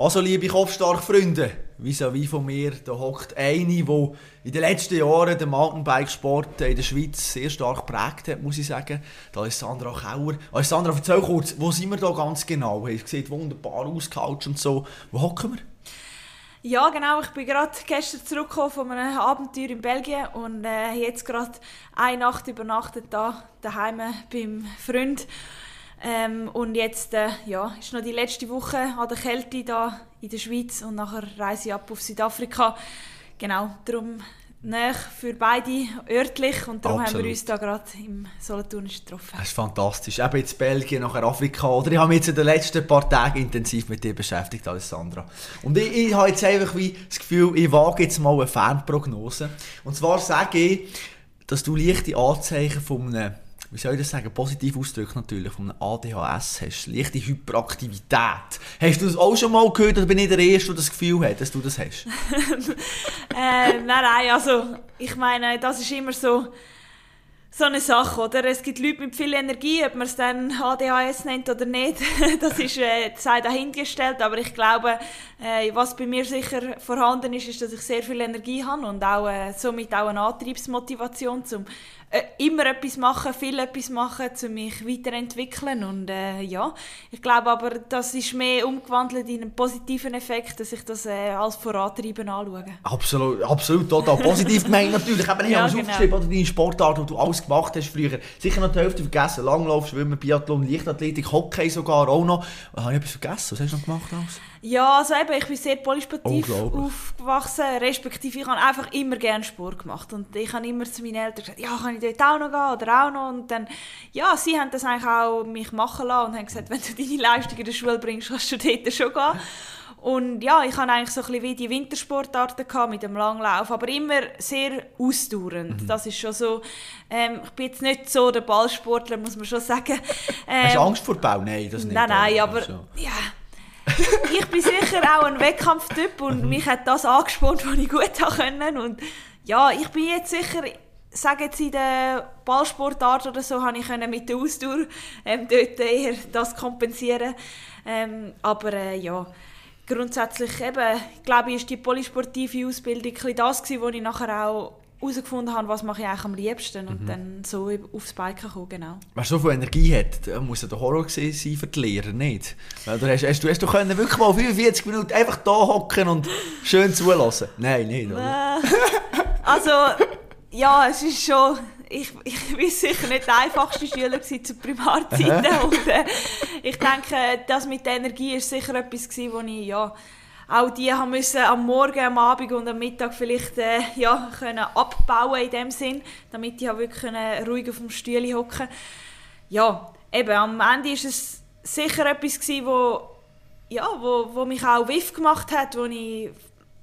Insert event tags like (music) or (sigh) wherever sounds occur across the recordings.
Also, liebe Kopfstark-Freunde, vis-à-vis von mir, da hockt eine, die in den letzten Jahren den Mountainbikesport in der Schweiz sehr stark geprägt hat, muss ich sagen. Da ist Sandra Kauer. Alessandra, erzähl kurz, wo sind wir da ganz genau? Es sieht wunderbar aus, Couch und so. Wo hocken wir? Ja, genau. Ich bin gerade gestern zurückgekommen von einem Abenteuer in Belgien und äh, jetzt gerade eine Nacht übernachtet da daheim beim Freund. Ähm, und jetzt äh, ja, ist noch die letzte Woche an der Kälte da in der Schweiz und nachher reise ich ab auf Südafrika. Genau, darum näher für beide örtlich und darum Absolut. haben wir uns da gerade im Solothurn getroffen. Das ist fantastisch. Eben jetzt Belgien, nachher Afrika. Oder ich habe mich jetzt in den letzten paar Tagen intensiv mit dir beschäftigt, Alessandra. Und ich, ich habe jetzt einfach wie das Gefühl, ich wage jetzt mal eine Fernprognose. Und zwar sage ich, dass du leichte Anzeichen von einem wie soll ich das sagen, positiv ausdrücken natürlich, von einem ADHS hast, leichte Hyperaktivität. Hast du das auch schon mal gehört oder bin ich der Erste, der das Gefühl hat, dass du das hast? (laughs) äh, nein, nein, also ich meine, das ist immer so so eine Sache, oder? Es gibt Leute mit viel Energie, ob man es dann ADHS nennt oder nicht, (laughs) das ist äh, sei dahingestellt, aber ich glaube, äh, was bei mir sicher vorhanden ist, ist, dass ich sehr viel Energie habe und auch äh, somit auch eine Antriebsmotivation, um äh, immer etwas machen, viel etwas machen, um mich weiterentwickeln und äh, ja, ich glaube aber, das ist mehr umgewandelt in einen positiven Effekt, dass ich das äh, als Vorantreiben anschaue. Absolut, absolut, total positiv gemeint natürlich. Ich habe ja, genau. aufgeschrieben, oder deine Sportart, die du alles gemacht hast früher. Sicher noch die Hälfte vergessen, Langlauf, Schwimmen, Biathlon, Leichtathletik, Hockey sogar auch noch. Habe ich etwas vergessen? Was hast du noch gemacht? Alles? Ja, also eben, ich bin sehr polysportiv aufgewachsen, respektive ich habe einfach immer gerne Sport gemacht und ich habe immer zu meinen Eltern gesagt, ja, kann ich dort auch noch gehen oder auch noch und dann, ja, sie haben das eigentlich auch mich machen lassen und haben gesagt, wenn du deine Leistung in der Schule bringst, kannst du dort schon gehen. Und ja, ich hatte eigentlich so ein bisschen wie die Wintersportarten gehabt mit dem Langlauf, aber immer sehr ausdauernd. Mhm. Das ist schon so, ähm, ich bin jetzt nicht so der Ballsportler, muss man schon sagen. Ähm, Hast du ähm, Angst vor Ball? Nein, das nicht. Nein, nein, aber also. ja (laughs) ich bin sicher auch ein Wettkampftyp und mhm. mich hat das angespornt, (laughs) was ich gut können. Und ja, ich bin jetzt sicher, sage jetzt in der Ballsportart oder so, habe ich mit der Ausdauer ähm, dort eher das kompensieren. Ähm, aber äh, ja, grundsätzlich eben, glaube ich, ist die polysportive Ausbildung das gewesen, wo ich nachher auch herausgefunden habe, was mache ich eigentlich am liebsten und mhm. dann so aufs Biken kommen, genau. Wer so viel Energie hat, muss ja der Horror sein für die Lehrer, nicht? Weil du hast, hast, du, hast du können wirklich mal 45 Minuten einfach da hocken und schön zulassen? Nein, nicht, oder? Also, ja, es ist schon... Ich, ich (laughs) war sicher nicht der einfachste Schüler zu Primarzeiten und äh, ich denke, das mit der Energie war sicher etwas, gewesen, wo ich, ja auch die haben müssen am Morgen, am Abend und am Mittag vielleicht äh, ja, können abbauen in dem Sinn, damit die wirklich können ruhig auf dem Stuhl hocken. Ja, eben, am Ende ist es sicher etwas gewesen, wo, ja, wo, wo mich auch wiff gemacht hat, wo ich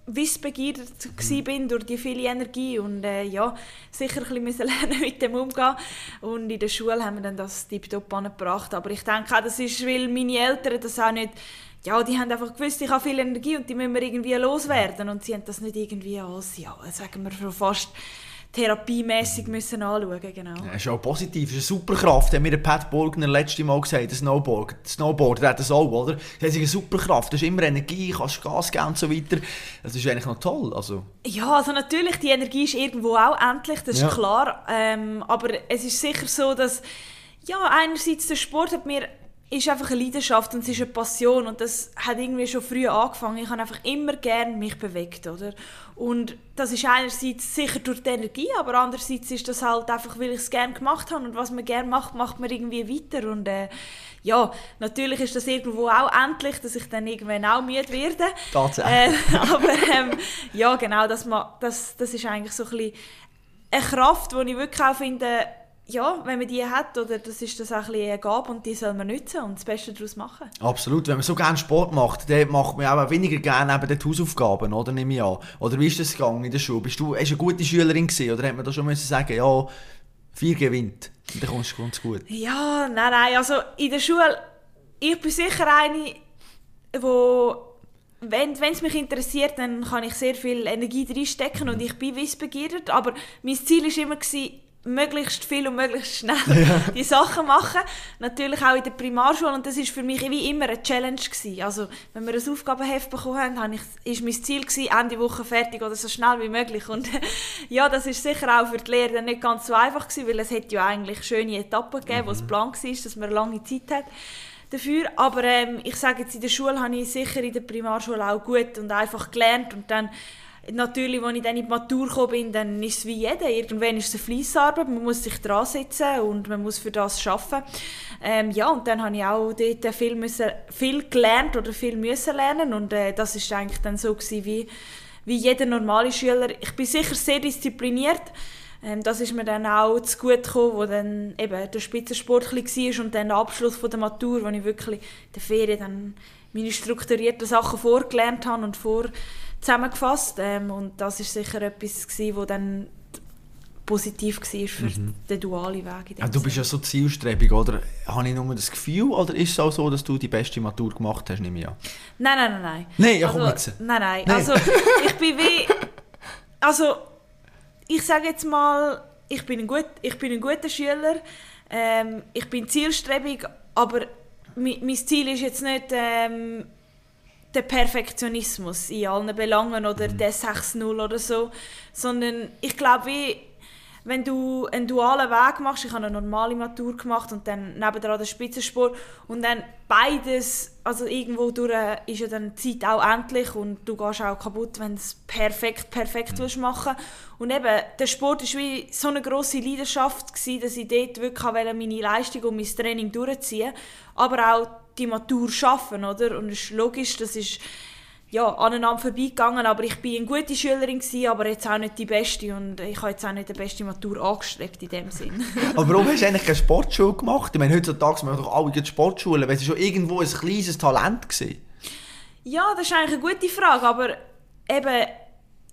wissbegierig mhm. bin durch die viele Energie und äh, ja, sicher ein bisschen (laughs) lernen mit dem umgehen und in der Schule haben wir dann das tiptop angebracht, aber ich denke auch, das ist, weil meine Eltern das auch nicht ja, die haben einfach gewusst, ich habe viel Energie und die müssen wir irgendwie loswerden. Und sie haben das nicht irgendwie als, ja, sagen wir schon fast therapiemässig müssen anschauen genau. Ja, ist auch positiv, ist eine Superkraft, hat mir der Pat Bolgner letztes Mal gesagt, der Snowboard, Snowboard, der hat das auch, oder? Das ist eine Superkraft, du hast immer Energie, kannst Gas geben und so weiter. Das ist eigentlich noch toll, also. Ja, also natürlich, die Energie ist irgendwo auch endlich, das ist ja. klar, ähm, aber es ist sicher so, dass ja, einerseits der Sport hat mir ist einfach eine Leidenschaft und es ist eine Passion und das hat irgendwie schon früh angefangen. Ich habe einfach immer gerne mich bewegt, oder? Und das ist einerseits sicher durch die Energie, aber andererseits ist das halt einfach, weil ich es gerne gemacht habe und was man gerne macht, macht man irgendwie weiter und äh, ja, natürlich ist das irgendwo auch endlich, dass ich dann irgendwann auch müde werde. Tatsächlich. Äh, (laughs) aber ähm, ja, genau, das, das, das ist eigentlich so ein bisschen eine Kraft, die ich wirklich auch finde, ja, wenn man die hat, oder das ist das auch ein eine Gabe und die soll man nutzen und das Beste daraus machen. Absolut, wenn man so gerne Sport macht, dann macht man auch weniger gerne eben die Hausaufgaben, oder nehme ich an. Oder wie ist das gegangen in der Schule? Bist du eine gute Schülerin gewesen, oder hat man da schon müssen sagen, ja, vier gewinnt und dann kommst du ganz gut? Ja, nein, nein, also in der Schule, ich bin sicher eine, wo wenn es mich interessiert, dann kann ich sehr viel Energie reinstecken und ich bin wissbegierig, aber mein Ziel war immer, gewesen, möglichst viel und möglichst schnell (laughs) ja. die Sachen machen. Natürlich auch in der Primarschule und das ist für mich wie immer eine Challenge gewesen. Also wenn wir ein Aufgabenheft bekommen haben, habe ich, ist mein Ziel gewesen, Ende Woche fertig oder so schnell wie möglich. Und (laughs) ja, das ist sicher auch für die Lehrer nicht ganz so einfach gewesen, weil es hätte ja eigentlich schöne Etappen gegeben, mhm. wo es Plan war, dass man lange Zeit hat dafür. Aber ähm, ich sage jetzt, in der Schule habe ich sicher in der Primarschule auch gut und einfach gelernt und dann natürlich, als ich dann in die Matur gekommen bin, dann ist es wie jeder. Irgendwann ist es eine Fleissarbeit, man muss sich dran setzen und man muss für das arbeiten. Ähm, ja, und dann habe ich auch dort viel, müssen, viel gelernt oder viel müssen lernen und äh, das ist eigentlich dann so gewesen, wie, wie jeder normale Schüler. Ich bin sicher sehr diszipliniert. Ähm, das ist mir dann auch zu gut gekommen, wo dann eben der Spitzensport war und dann der Abschluss von der Matur, wo ich wirklich in der Ferien dann meine strukturierten Sachen vorgelernt habe und vor zusammengefasst. Ähm, und das ist sicher etwas, gewesen, wo dann positiv war für mhm. den dualen Weg. Ja, du bist ja so zielstrebig, oder? Habe ich nur das Gefühl, oder ist es auch so, dass du die beste Matur gemacht hast, nehme ich an? Nein, nein, nein, nein. Nein, ja, komm also, jetzt. Nein, nein, nein. Also, ich bin wie... Also, ich sage jetzt mal, ich bin ein, gut, ich bin ein guter Schüler, ähm, ich bin zielstrebig, aber mein, mein Ziel ist jetzt nicht... Ähm, der Perfektionismus in allen Belangen oder mhm. der 6-0 oder so, sondern ich glaube, wie wenn du einen dualen Weg machst, ich habe eine normale Matur gemacht und dann nebenan den Spitzensport und dann beides, also irgendwo durch ist ja dann die Zeit auch endlich und du gehst auch kaputt, wenn du es perfekt, perfekt mhm. willst machen und eben, der Sport war wie so eine grosse Leidenschaft gewesen, dass ich dort wirklich meine Leistung und mein Training durchziehen aber auch die Matur schaffen, oder? Und es ist logisch, das ist ja, aneinander vorbeigegangen, aber ich war eine gute Schülerin, gewesen, aber jetzt auch nicht die beste und ich habe jetzt auch nicht die beste Matur angestrebt in dem Sinn. (laughs) aber warum hast du eigentlich keine Sportschule gemacht? Ich meine, heutzutage machen doch alle Sportschulen, weil es schon irgendwo ein kleines Talent gewesen. Ja, das ist eigentlich eine gute Frage, aber eben,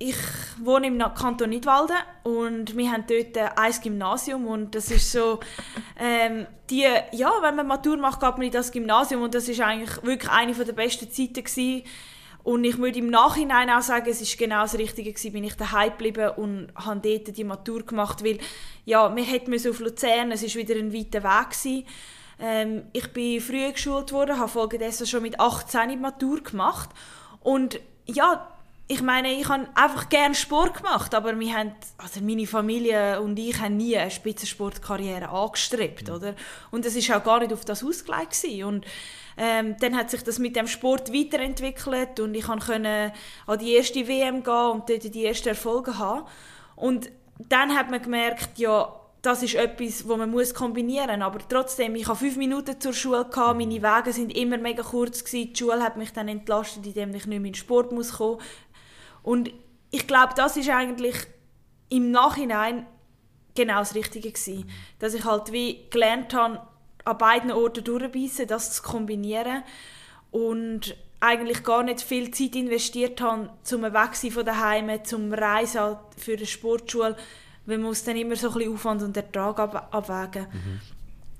ich wohne im Kanton Nidwalden und wir haben dort ein Gymnasium und das ist so, (laughs) ähm, die, ja, wenn man Matur macht, geht man in das Gymnasium und das ist eigentlich wirklich eine der besten Zeiten gewesen. Und ich würde im Nachhinein auch sagen, es ist genau das Richtige gewesen, bin ich daheim geblieben und habe dort die Matur gemacht, weil, ja, wir hätten auf Luzern, es ist wieder ein weiter Weg gewesen. Ähm, ich bin früh geschult worden, habe folgedessen schon mit 18 die Matur gemacht und ja, ich meine, ich habe einfach gerne Sport gemacht, aber wir haben, also meine Familie und ich haben nie eine Spitzensportkarriere angestrebt, mhm. oder? Und es ist auch gar nicht auf das ausgelegt gewesen. und ähm, dann hat sich das mit dem Sport weiterentwickelt und ich konnte an die erste WM gehen und dort die ersten Erfolge haben und dann hat man gemerkt, ja, das ist etwas, wo man muss kombinieren muss. Aber trotzdem, ich hatte fünf Minuten zur Schule, gehabt, meine Wege sind immer mega kurz. Gewesen. Die Schule hat mich dann entlastet, indem ich nicht mehr in den Sport muss kommen und ich glaube, das ist eigentlich im Nachhinein genau das Richtige gewesen. Dass ich halt wie gelernt habe, an beiden Orten durchbeissen, das zu kombinieren und eigentlich gar nicht viel Zeit investiert habe, zum Wegsein von daheim, zum Reisen für eine Sportschule, weil man muss dann immer so ein bisschen Aufwand und Ertrag ab abwägen.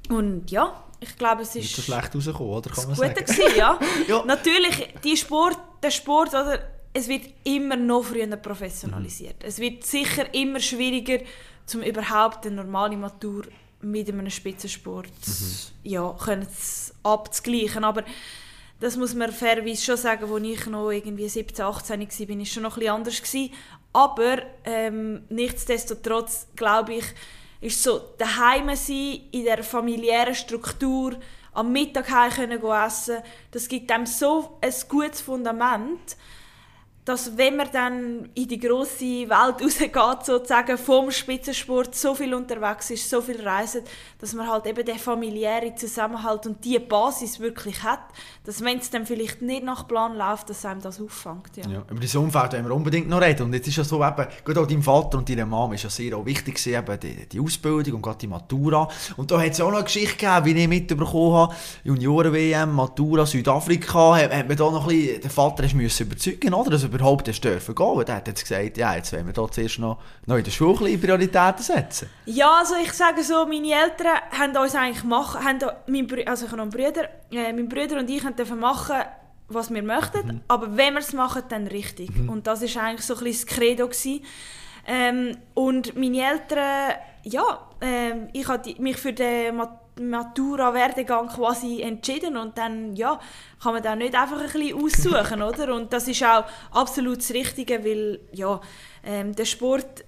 Mhm. Und ja, ich glaube, es ist... Ist schlecht rausgekommen, oder? Kann man sagen. Gewesen, ja. (laughs) ja. Natürlich, die Sport, der Sport, oder, es wird immer noch früher professionalisiert. Mhm. Es wird sicher immer schwieriger, um überhaupt eine normale Matur mit einem Spitzensport mhm. ja, können abzugleichen. Aber das muss man fairerweise schon sagen, als ich noch irgendwie 17, 18 war, war es schon noch etwas anders. Gewesen. Aber ähm, nichtsdestotrotz, glaube ich, ist so daheim sein, in der familiären Struktur, am Mittag heim können essen, das gibt einem so ein gutes Fundament, dass wenn man dann in die große Welt (laughs) rausgeht, sozusagen vom Spitzensport, so viel unterwegs ist, so viel reist, dass man halt eben den familiären Zusammenhalt und die Basis wirklich hat, dass wenn es dann vielleicht nicht nach Plan läuft, dass einem das auffängt. Ja. ja über dieses Umfeld wollen wir unbedingt noch reden. Und jetzt ist ja so, eben, gerade auch dein Vater und deine Mama ist ja sehr auch wichtig gewesen, eben die, die Ausbildung und gerade die Matura. Und da hat es auch noch eine Geschichte gegeben, wie ich mitbekommen habe, Junioren-WM, Matura, Südafrika, hat, hat man da noch ein bisschen, den Vater müssen überzeugen, oder? Also überhaupt erst dürfen gehen. Und er hat jetzt gesagt, ja, jetzt wollen wir da zuerst noch, noch in der Schule Prioritäten setzen. Ja, also ich sage so, meine Eltern haben uns eigentlich machen, haben mein, also ich habe noch einen Bruder, äh, mein Bruder und ich dürfen machen, was wir möchten, mhm. aber wenn wir es machen, dann richtig. Mhm. Und das ist eigentlich so ein bisschen das Credo gewesen. Ähm, und meine Eltern, ja, ähm, ich habe mich für den Matura-Werdegang quasi entschieden und dann, ja, kann man da nicht einfach ein bisschen aussuchen, (laughs) oder? Und das ist auch absolut das Richtige, weil, ja, ähm, der Sport,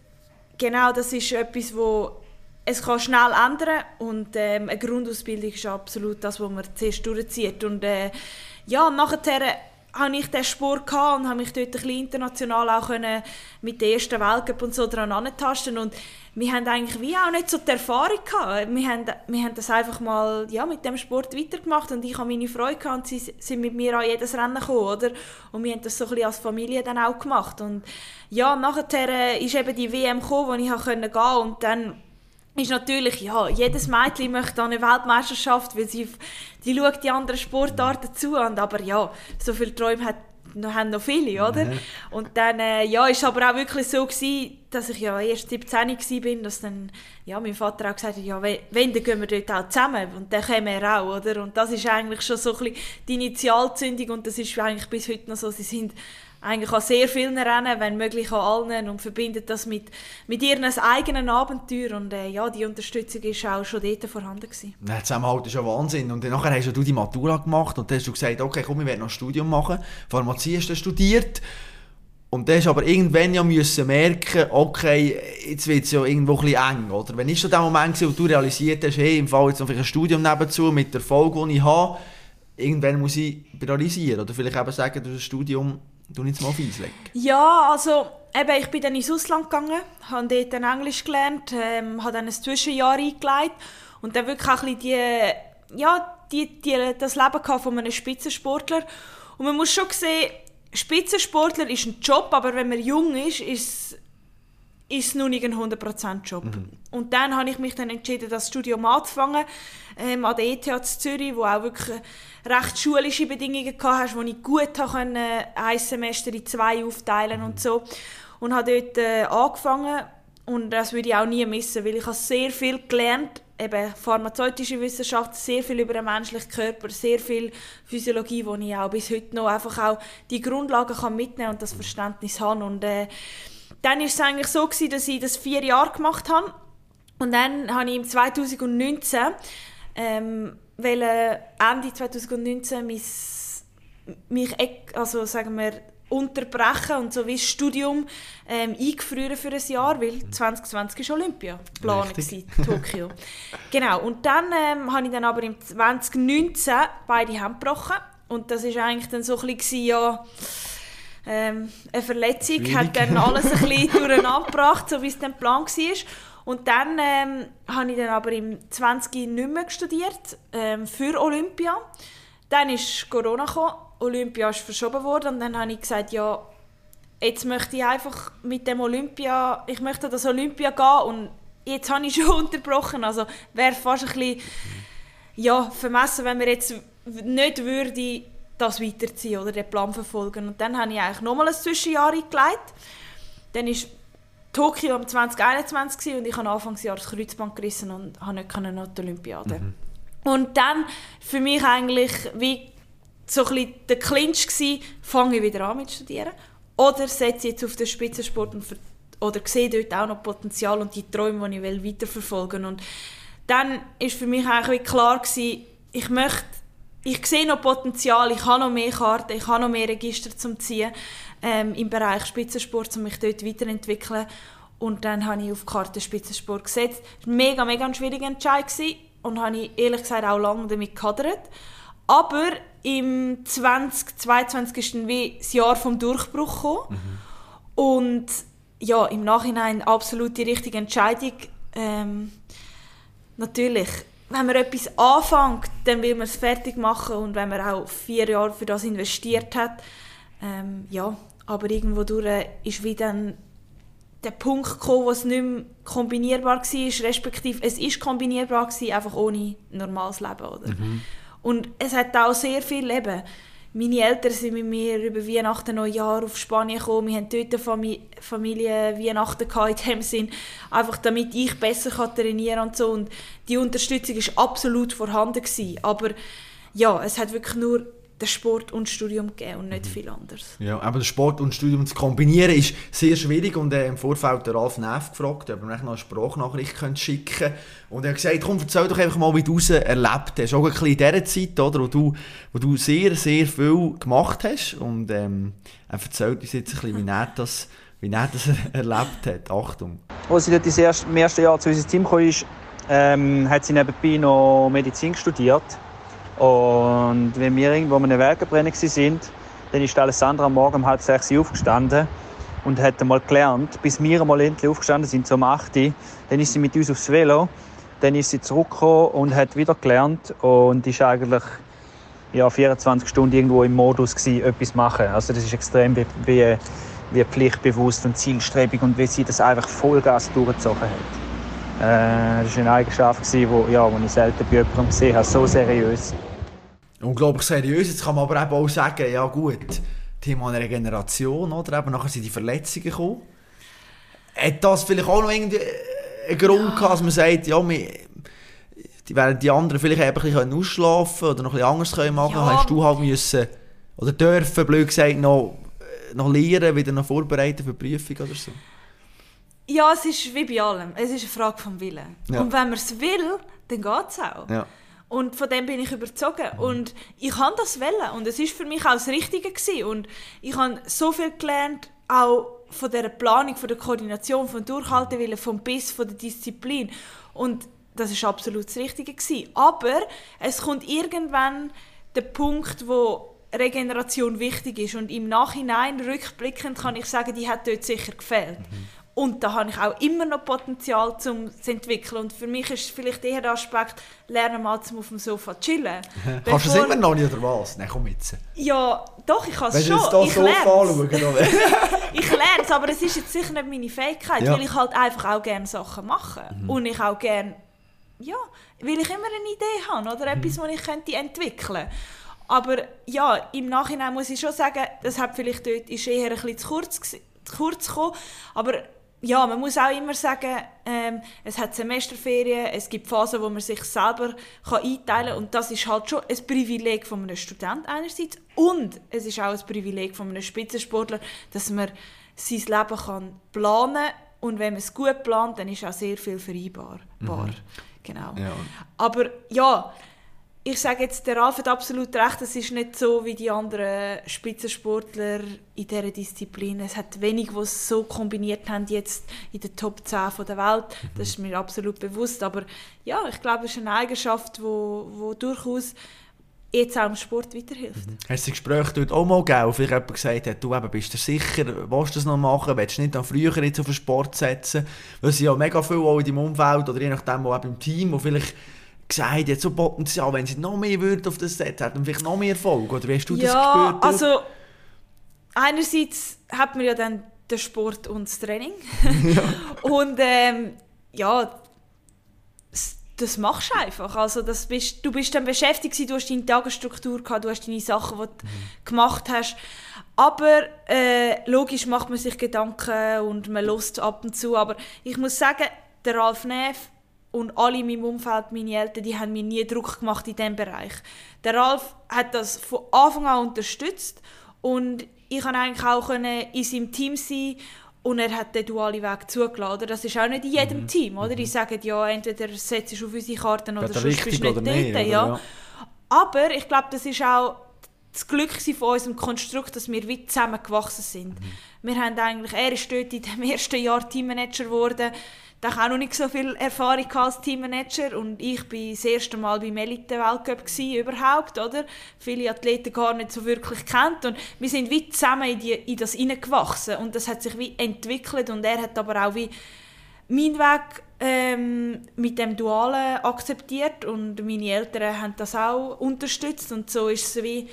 genau das ist etwas, wo es kann schnell ändern und ähm, eine Grundausbildung ist absolut das, was man zuerst durchzieht. Und äh, ja, nachher hatte ich diesen Sport gehabt und habe mich dort ein bisschen international auch können mit der ersten Weltcup und so dran antasten und wir haben eigentlich wie auch nicht so die Erfahrung gehabt. Wir haben, wir haben das einfach mal ja, mit dem Sport weitergemacht und ich habe meine Freude gehabt und sie sind mit mir an jedes Rennen gekommen, oder? Und wir haben das so ein bisschen als Familie dann auch gemacht und ja, nachher äh, ist eben die WM gekommen, wo ich gehen konnte und dann ist natürlich, ja, jedes Mädchen möchte an eine Weltmeisterschaft, weil sie die schaut die anderen Sportarten zu. Und, aber ja, so viele Träume hat, haben noch viele, oder? Mhm. Und dann, äh, ja, ist aber auch wirklich so gewesen, dass ich ja erst 17 war, dass dann, ja, mein Vater auch gesagt hat, ja, wenn, dann gehen wir dort auch zusammen. Und dann kommen wir auch, oder? Und das ist eigentlich schon so ein die Initialzündung und das ist eigentlich bis heute noch so. Sie sind eigentlich an sehr vielen Rennen, wenn möglich an allen und verbindet das mit, mit ihren eigenen Abenteuern und äh, ja, die Unterstützung ist auch schon dort vorhanden gewesen. Ja, Zusammenhalt ist ja Wahnsinn und nachher hast du die Matura gemacht und dann hast du gesagt, okay, komm, ich werde noch ein Studium machen, Pharmazie hast du studiert und dann du aber irgendwann ja müssen merken, okay, jetzt wird es ja irgendwo ein eng, oder? Wenn ist so der Moment gewesen, wo du realisiert hast, hey, im Fall jetzt noch ein Studium nebenzu mit der Folge, die ich habe, irgendwann muss ich priorisieren oder vielleicht eben sagen, du hast ein Studium Du jetzt mal auf Eis legen. Ja, also eben, ich bin dann ins Ausland gegangen, habe dort dann Englisch gelernt, ähm, habe dann ein Zwischenjahr eingeleitet und dann wirklich auch ein bisschen die, ja, die, die, das Leben von einem Spitzensportler. Und man muss schon sehen, Spitzensportler ist ein Job, aber wenn man jung ist, ist ist es noch nicht ein 100% Job. Mhm. Und dann habe ich mich dann entschieden, das Studium anzufangen, ähm, an der ETH Zürich, wo auch wirklich recht schulische Bedingungen hatte, wo ich gut konnte, ein Semester in zwei aufteilen mhm. und so. Und habe dort äh, angefangen und das würde ich auch nie missen, weil ich habe sehr viel gelernt, eben pharmazeutische Wissenschaft, sehr viel über den menschlichen Körper, sehr viel Physiologie, wo ich auch bis heute noch einfach auch die Grundlagen kann mitnehmen und das Verständnis habe und äh, dann war es eigentlich so, gewesen, dass ich das vier Jahre gemacht habe. Und dann habe ich im 2019, ähm, wollte Ende 2019 mein, mich, also sagen wir, unterbrechen und so wie das Studium ähm, eingefrieren für ein Jahr, weil 2020 war Olympia Planung (laughs) Tokio. genau, und dann ähm, habe ich dann aber im 2019 beide Hände gebrochen und das ist eigentlich dann so ein bisschen, ja, ähm, eine Verletzung Schwierig. hat dann alles ein bisschen (laughs) durcheinander gebracht, so wie es dann Plan war. Und dann ähm, habe ich dann aber im 20 nicht mehr studiert ähm, für Olympia. Dann ist Corona gekommen, Olympia ist verschoben worden und dann habe ich gesagt, ja, jetzt möchte ich einfach mit dem Olympia, ich möchte das Olympia gehen und jetzt habe ich (laughs) schon unterbrochen, also wäre fast ein bisschen ja, vermessen, wenn wir jetzt nicht würde das weiterziehen oder den Plan verfolgen. Und dann habe ich eigentlich nochmal ein Zwischenjahr eingelegt. Dann war Tokio am 2021 und ich habe Anfangsjahr das Kreuzband gerissen und habe nicht noch die Olympiade. Mhm. Und dann für mich eigentlich wie so ein der Clinch gsi, fange ich wieder an mit Studieren oder setze jetzt auf den Spitzensport und oder sehe dort auch noch Potenzial und die Träume, die ich will, weiterverfolgen und dann ist für mich eigentlich klar gewesen, ich möchte ich sehe noch Potenzial, ich habe noch mehr Karten, ich habe noch mehr Register zum ziehen ähm, im Bereich Spitzensport, um mich dort weiterentwickeln. Und dann habe ich auf die Karte Spitzensport gesetzt. Es war mega, mega ein schwieriger Entscheid und habe ich ehrlich gesagt auch lange damit gehadert. Aber im 2022 ist dann wie das Jahr vom Durchbruch gekommen. Mhm. Und ja, im Nachhinein absolut die richtige Entscheidung. Ähm, natürlich wenn man etwas anfängt, dann will man es fertig machen und wenn man auch vier Jahre für das investiert hat, ähm, ja, aber irgendwo durch ist wie dann der Punkt gekommen, wo es nicht mehr kombinierbar war, respektive es ist kombinierbar gewesen, einfach ohne normales Leben, oder? Mhm. Und es hat auch sehr viel Leben meine Eltern sind mit mir über Weihnachten Neujahr auf Spanien gekommen. Wir haben dort Familie, Familie Weihnachten gehabt, in dem Sinn, einfach damit ich besser kann trainieren und so. Und die Unterstützung ist absolut vorhanden gewesen. Aber ja, es hat wirklich nur den Sport und das Studium gegeben und nicht viel anderes. Ja, aber Sport und das Studium zu kombinieren ist sehr schwierig und äh, im Vorfeld der Ralf Neff gefragt, ob er noch eine Sprachnachricht könnt schicken könnte. Und er hat gesagt, komm, erzähl doch einfach mal, wie du es erlebt hast. Auch ein bisschen in dieser Zeit, oder, wo, du, wo du sehr, sehr viel gemacht hast. Und ähm, er erzählt uns jetzt ein bisschen, wie er das, wie er das erlebt hat. Achtung. Als sie dort das erste, im ersten Jahr zu unserem Team kam, ähm, hat sie nebenbei noch Medizin studiert. Und wenn wir irgendwo an einem Werkbrennen waren, dann ist Alessandra am Morgen um halb sechs aufgestanden und hat einmal gelernt, bis wir einmal endlich aufgestanden sind, um 8 Uhr. Dann ist sie mit uns aufs Velo, dann ist sie zurückgekommen und hat wieder gelernt und ist eigentlich ja, 24 Stunden irgendwo im Modus gewesen, etwas machen. Also das ist extrem wie, wie, wie pflichtbewusst und zielstrebig und wie sie das einfach Vollgas durchgezogen hat. Äh, das war eine Eigenschaft, die wo, ja, wo ich selten bei jemandem gesehen habe, so seriös. Unglaublich seriös. Jetzt kann man aber eben auch sagen, ja gut, Thema Regeneration, oder? Eben nachher sind die Verletzungen gekommen. Hat das vielleicht auch noch irgendwie einen Grund ja. gehabt, dass man sagt, ja, wir, die, während die anderen vielleicht ein bisschen ausschlafen oder noch ein bisschen anders können machen können, ja. hast du halt müssen, oder dürfen, blöd gesagt, noch, noch lernen, wieder noch vorbereiten für die Prüfung oder so? Ja, es ist wie bei allem. Es ist eine Frage vom Willen. Ja. Und wenn man es will, dann geht es auch. Ja. Und von dem bin ich überzogen. Mhm. Und ich habe das wollen. Und es war für mich auch das Richtige. Gewesen. Und ich habe so viel gelernt, auch von der Planung, von der Koordination, vom Durchhaltewillen, vom Biss, von der Disziplin. Und das ist absolut das Richtige. Gewesen. Aber es kommt irgendwann der Punkt, wo Regeneration wichtig ist. Und im Nachhinein, rückblickend, kann ich sagen, die hat dort sicher gefehlt. Mhm. Und da habe ich auch immer noch Potenzial, um zu entwickeln. Und für mich ist vielleicht eher der Aspekt, lernen mal zum auf dem Sofa chillen. (laughs) Kannst du es immer noch nicht, oder was? Nein, komm jetzt. Ja, doch, ich kann es schon. Wenn ich lerne es. (laughs) ich lerne es, aber es ist jetzt sicher nicht meine Fähigkeit, ja. weil ich halt einfach auch gerne Sachen mache. Mhm. Und ich auch gerne, ja, weil ich immer eine Idee habe oder mhm. etwas, was ich könnte entwickeln könnte. Aber ja, im Nachhinein muss ich schon sagen, das hat vielleicht dort ist eher ein bisschen zu kurz, zu kurz gekommen. Aber ja, man muss auch immer sagen, ähm, es hat Semesterferien, es gibt Phasen, wo man sich selber kann einteilen kann und das ist halt schon ein Privileg von einem Student einerseits und es ist auch ein Privileg von einem Spitzensportler, dass man sein Leben kann planen und wenn man es gut plant, dann ist auch sehr viel vereinbar. Mhm. Genau. Ja. Aber ja, ich sage jetzt, der Ralf hat absolut recht, es ist nicht so wie die anderen Spitzensportler in dieser Disziplin. Es hat wenig, die es so kombiniert haben jetzt in der Top 10 der Welt. Das ist mir absolut bewusst. Aber ja, ich glaube, es ist eine Eigenschaft, die wo, wo durchaus jetzt auch im Sport weiterhilft. Mhm. Hast du Gespräche dort auch mal gegeben, vielleicht jemand gesagt hat, du eben, bist du sicher, willst du das noch machen, willst du nicht noch früher jetzt auf den Sport setzen? Weil es ja mega viele auch in deinem Umfeld oder je nachdem auch im Team, wo vielleicht gesagt, jetzt so Potenzial, wenn sie noch mehr würden auf das Set, hätten vielleicht noch mehr Erfolg. Oder wie hast du ja, das gespürt? also einerseits hat man ja dann den Sport und das Training. (laughs) Ja. (laughs) und ähm, ja, das machst du einfach. Also das bist, du bist dann beschäftigt, du hast deine Tagesstruktur gehabt, du hast deine Sachen, die du mhm. gemacht hast. Aber äh, logisch macht man sich Gedanken und man lust ab und zu. Aber ich muss sagen, der Ralf Neff und alle in meinem Umfeld, meine Eltern, die haben mir nie Druck gemacht in diesem Bereich. Der Ralf hat das von Anfang an unterstützt und ich konnte eigentlich auch in seinem Team sein und er hat den dualen Weg zugelassen. Das ist auch nicht in jedem mhm. Team, oder? Die mhm. sagen ja, entweder setzt du auf unsere Karten oder sonst bist du nicht dort. Ja. ja. Aber ich glaube, das ist auch das Glück von unserem Konstrukt, dass wir wie zusammengewachsen sind. Mhm. Wir haben eigentlich, er ist dort in dem (laughs) ersten Jahr Teammanager geworden, da ich auch noch nicht so viel Erfahrung als Teammanager. Und ich war das erste Mal beim Elite-Weltcup überhaupt, oder? Viele Athleten gar nicht so wirklich kennt. Und wir sind wie zusammen in, die, in das hineingewachsen. Und das hat sich wie entwickelt. Und er hat aber auch wie meinen Weg ähm, mit dem Dualen akzeptiert. Und meine Eltern haben das auch unterstützt. Und so ist es wie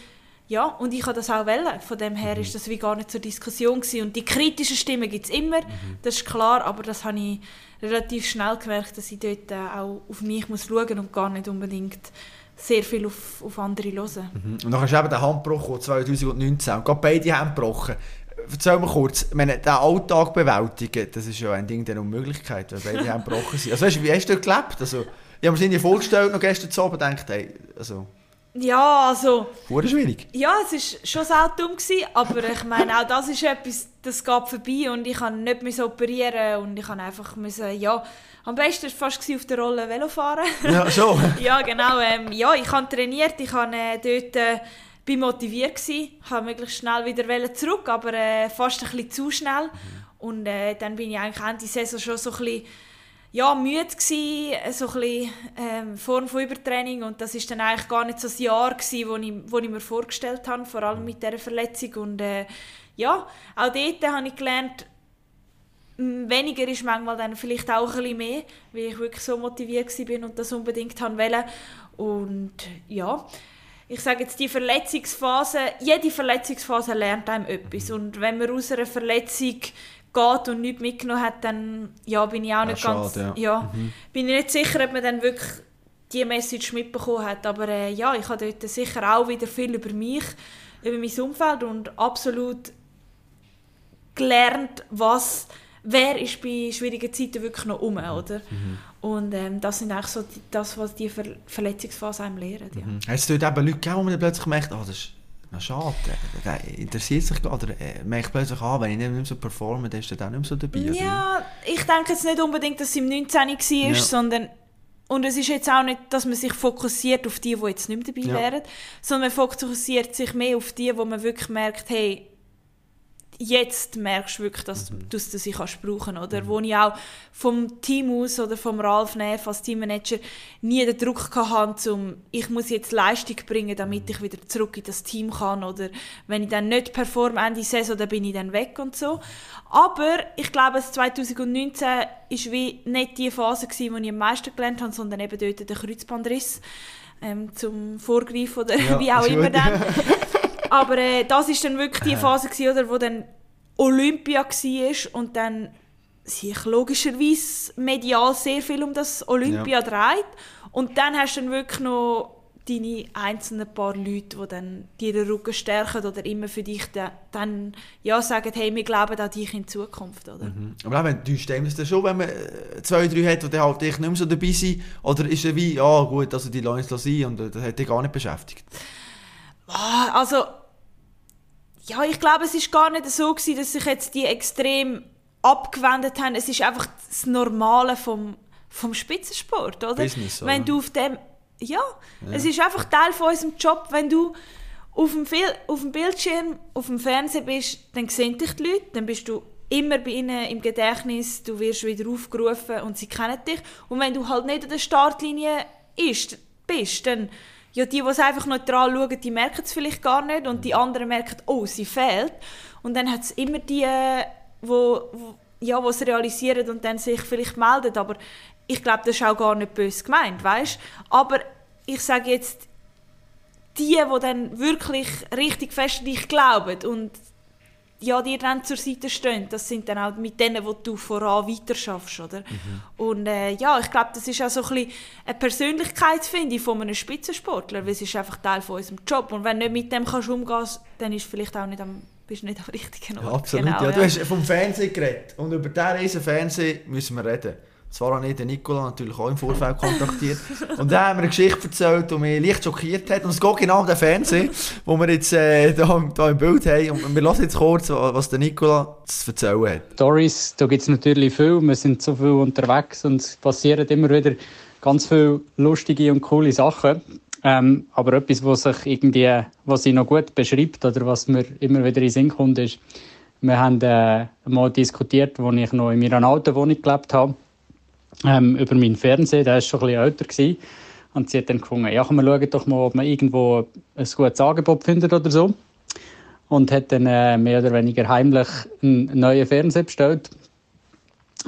ja, und ich habe das auch wollen. Von dem her mhm. ist das wie gar nicht zur Diskussion gewesen. Und die kritischen Stimmen gibt es immer, mhm. das ist klar, aber das habe ich relativ schnell gemerkt, dass ich dort äh, auch auf mich muss schauen und gar nicht unbedingt sehr viel auf, auf andere hören. Mhm. Und dann hast du eben den Handbruch 2019 und gerade beide Hände gebrochen. Erzähl mal kurz, meine, den Alltag bewältigen, das ist ja ein Ding der Unmöglichkeit, weil beide (laughs) Hände gebrochen sind. Also weißt, wie hast du dort gelebt? Also, ich habe mir das vorgestellt noch gestern Abend und gedacht, hey, also... Ja, also... Wurde schwierig. Ja, es war schon sehr dumm, gewesen, aber ich meine, auch das ist etwas, das geht vorbei und ich kann nicht mehr operieren und ich kann einfach müssen, ja, am besten war fast auf der Rolle Velo fahren. Ja, schon. (laughs) ja, genau. Ähm, ja, ich habe trainiert, ich habe äh, dort... Äh, bin motiviert gsi, habe möglichst schnell wieder zurück, aber äh, fast ein bisschen zu schnell. Und äh, dann bin ich eigentlich Ende Saison schon so ein bisschen ja, müde gewesen, so ein bisschen ähm, Form von Übertraining. Und das ist dann eigentlich gar nicht so ein Jahr gewesen, wo ich, wo ich mir vorgestellt habe, vor allem mit dieser Verletzung. Und äh, ja, auch dort habe ich gelernt, weniger ist manchmal dann vielleicht auch ein bisschen mehr, weil ich wirklich so motiviert war und das unbedingt wollte. Und ja, ich sage jetzt die Verletzungsphase, jede Verletzungsphase lernt einem etwas. Und wenn man aus einer Verletzung geht und nichts mitgenommen hat, dann ja, bin ich auch nicht ja, ganz, schade, ja. ja mhm. bin ich nicht sicher, ob man dann wirklich die Message mitbekommen hat, aber äh, ja, ich habe dort sicher auch wieder viel über mich, über mein Umfeld und absolut gelernt, was wer ist bei schwierigen Zeiten wirklich noch um, oder? Mhm. Und ähm, das sind eigentlich so die, das, was die Ver Verletzungsphase einem lehren. Ja. Mhm. Hast du dort eben Leute gegeben, wo man plötzlich merkt, oh, das ist na schade, der interessiert sich oder äh, merkt plötzlich an, wenn ich nicht mehr so performe, dann ist er dann nicht mehr so dabei. Ja, ich denke jetzt nicht unbedingt, dass es im 19. war, ja. sondern und es ist jetzt auch nicht, dass man sich fokussiert auf die, die jetzt nicht mehr dabei ja. wären, sondern man fokussiert sich mehr auf die, wo man wirklich merkt, hey, jetzt merkst du wirklich, dass mhm. du das sie kannst brauchen oder mhm. wo ich auch vom Team aus oder vom Ralf Neff als Teammanager nie den Druck hatte, um ich muss jetzt Leistung bringen, damit ich wieder zurück in das Team kann oder wenn ich dann nicht performe Ende Saison, dann bin ich dann weg und so. Aber ich glaube, 2019 ist wie nicht die Phase gewesen, wo ich am meisten gelernt habe, sondern eben dort der Kreuzbandriss ähm, zum Vorgreifen oder ja, (laughs) wie auch immer dann. (laughs) Aber äh, das ist dann wirklich die Phase, gewesen, oder, wo dann Olympia war und dann sich logischerweise medial sehr viel um das Olympia ja. dreht. Und dann hast du dann wirklich noch deine einzelnen paar Leute, die dann dir den Rücken stärken oder immer für dich dann, dann ja, sagen, hey, wir glauben an dich in Zukunft. Oder? Mhm. Aber auch wenn du stimmst das schon, wenn man äh, zwei, drei hat, die halt dich nicht mehr so dabei sind? Oder ist es wie, ja gut, also die lassen es sein und äh, das hat dich gar nicht beschäftigt? Ah, also ja, ich glaube, es ist gar nicht so gewesen, dass sich jetzt die extrem abgewendet haben. Es ist einfach das Normale vom, vom Spitzensport, oder? Business, oder? Wenn du auf dem, ja, ja, es ist einfach Teil von unserem Job. Wenn du auf dem, auf dem Bildschirm, auf dem Fernsehen bist, dann sehen dich die Leute, dann bist du immer bei ihnen im Gedächtnis, du wirst wieder aufgerufen und sie kennen dich. Und wenn du halt nicht an der Startlinie ist, bist, dann ja, die, die es einfach neutral schauen, die merken es vielleicht gar nicht und die anderen merken, oh, sie fehlt. Und dann hat es immer die, wo, wo ja, es realisieren und dann sich vielleicht melden. Aber ich glaube, das ist auch gar nicht böse gemeint, weißt? Aber ich sage jetzt, die, die dann wirklich richtig fest an dich glauben und ja, dir dann zur Seite stehen, das sind dann auch mit denen, wo du voran weiter schaffst, oder? Mhm. Und äh, ja, ich glaube, das ist auch so ein bisschen eine Persönlichkeitsfindung von einem Spitzensportler, weil es ist einfach Teil von unserem Job und wenn du nicht mit dem kannst umgehen, dann ist vielleicht auch nicht am bist nicht am richtigen Ort. Ja, absolut, genau, ja. Du hast vom Fernsehen geredet und über diesen Fernsehen müssen wir reden. Zwar habe ich den Nicola natürlich auch im Vorfeld kontaktiert. und dann haben wir eine Geschichte erzählt, die mich leicht schockiert hat. Und es geht genau um den Fernseher, den wir jetzt äh, da, da im Bild haben. Und wir hören jetzt kurz, was der Nicola zu erzählen hat. Stories, da gibt es natürlich viel. Wir sind so viel unterwegs und es passieren immer wieder ganz viele lustige und coole Sachen. Ähm, aber etwas, was sich irgendwie, was ich noch gut beschreibt oder was mir immer wieder in den Sinn kommt, ist, wir haben äh, mal diskutiert, als ich noch in meiner alten Wohnung gelebt habe ähm, über meinen Fernseher, der war schon ein bisschen älter. Gewesen. Und sie hat dann gefunden, ja, wir schauen doch mal, ob man irgendwo ein gutes Angebot findet oder so. Und hat dann äh, mehr oder weniger heimlich einen neuen Fernseher bestellt.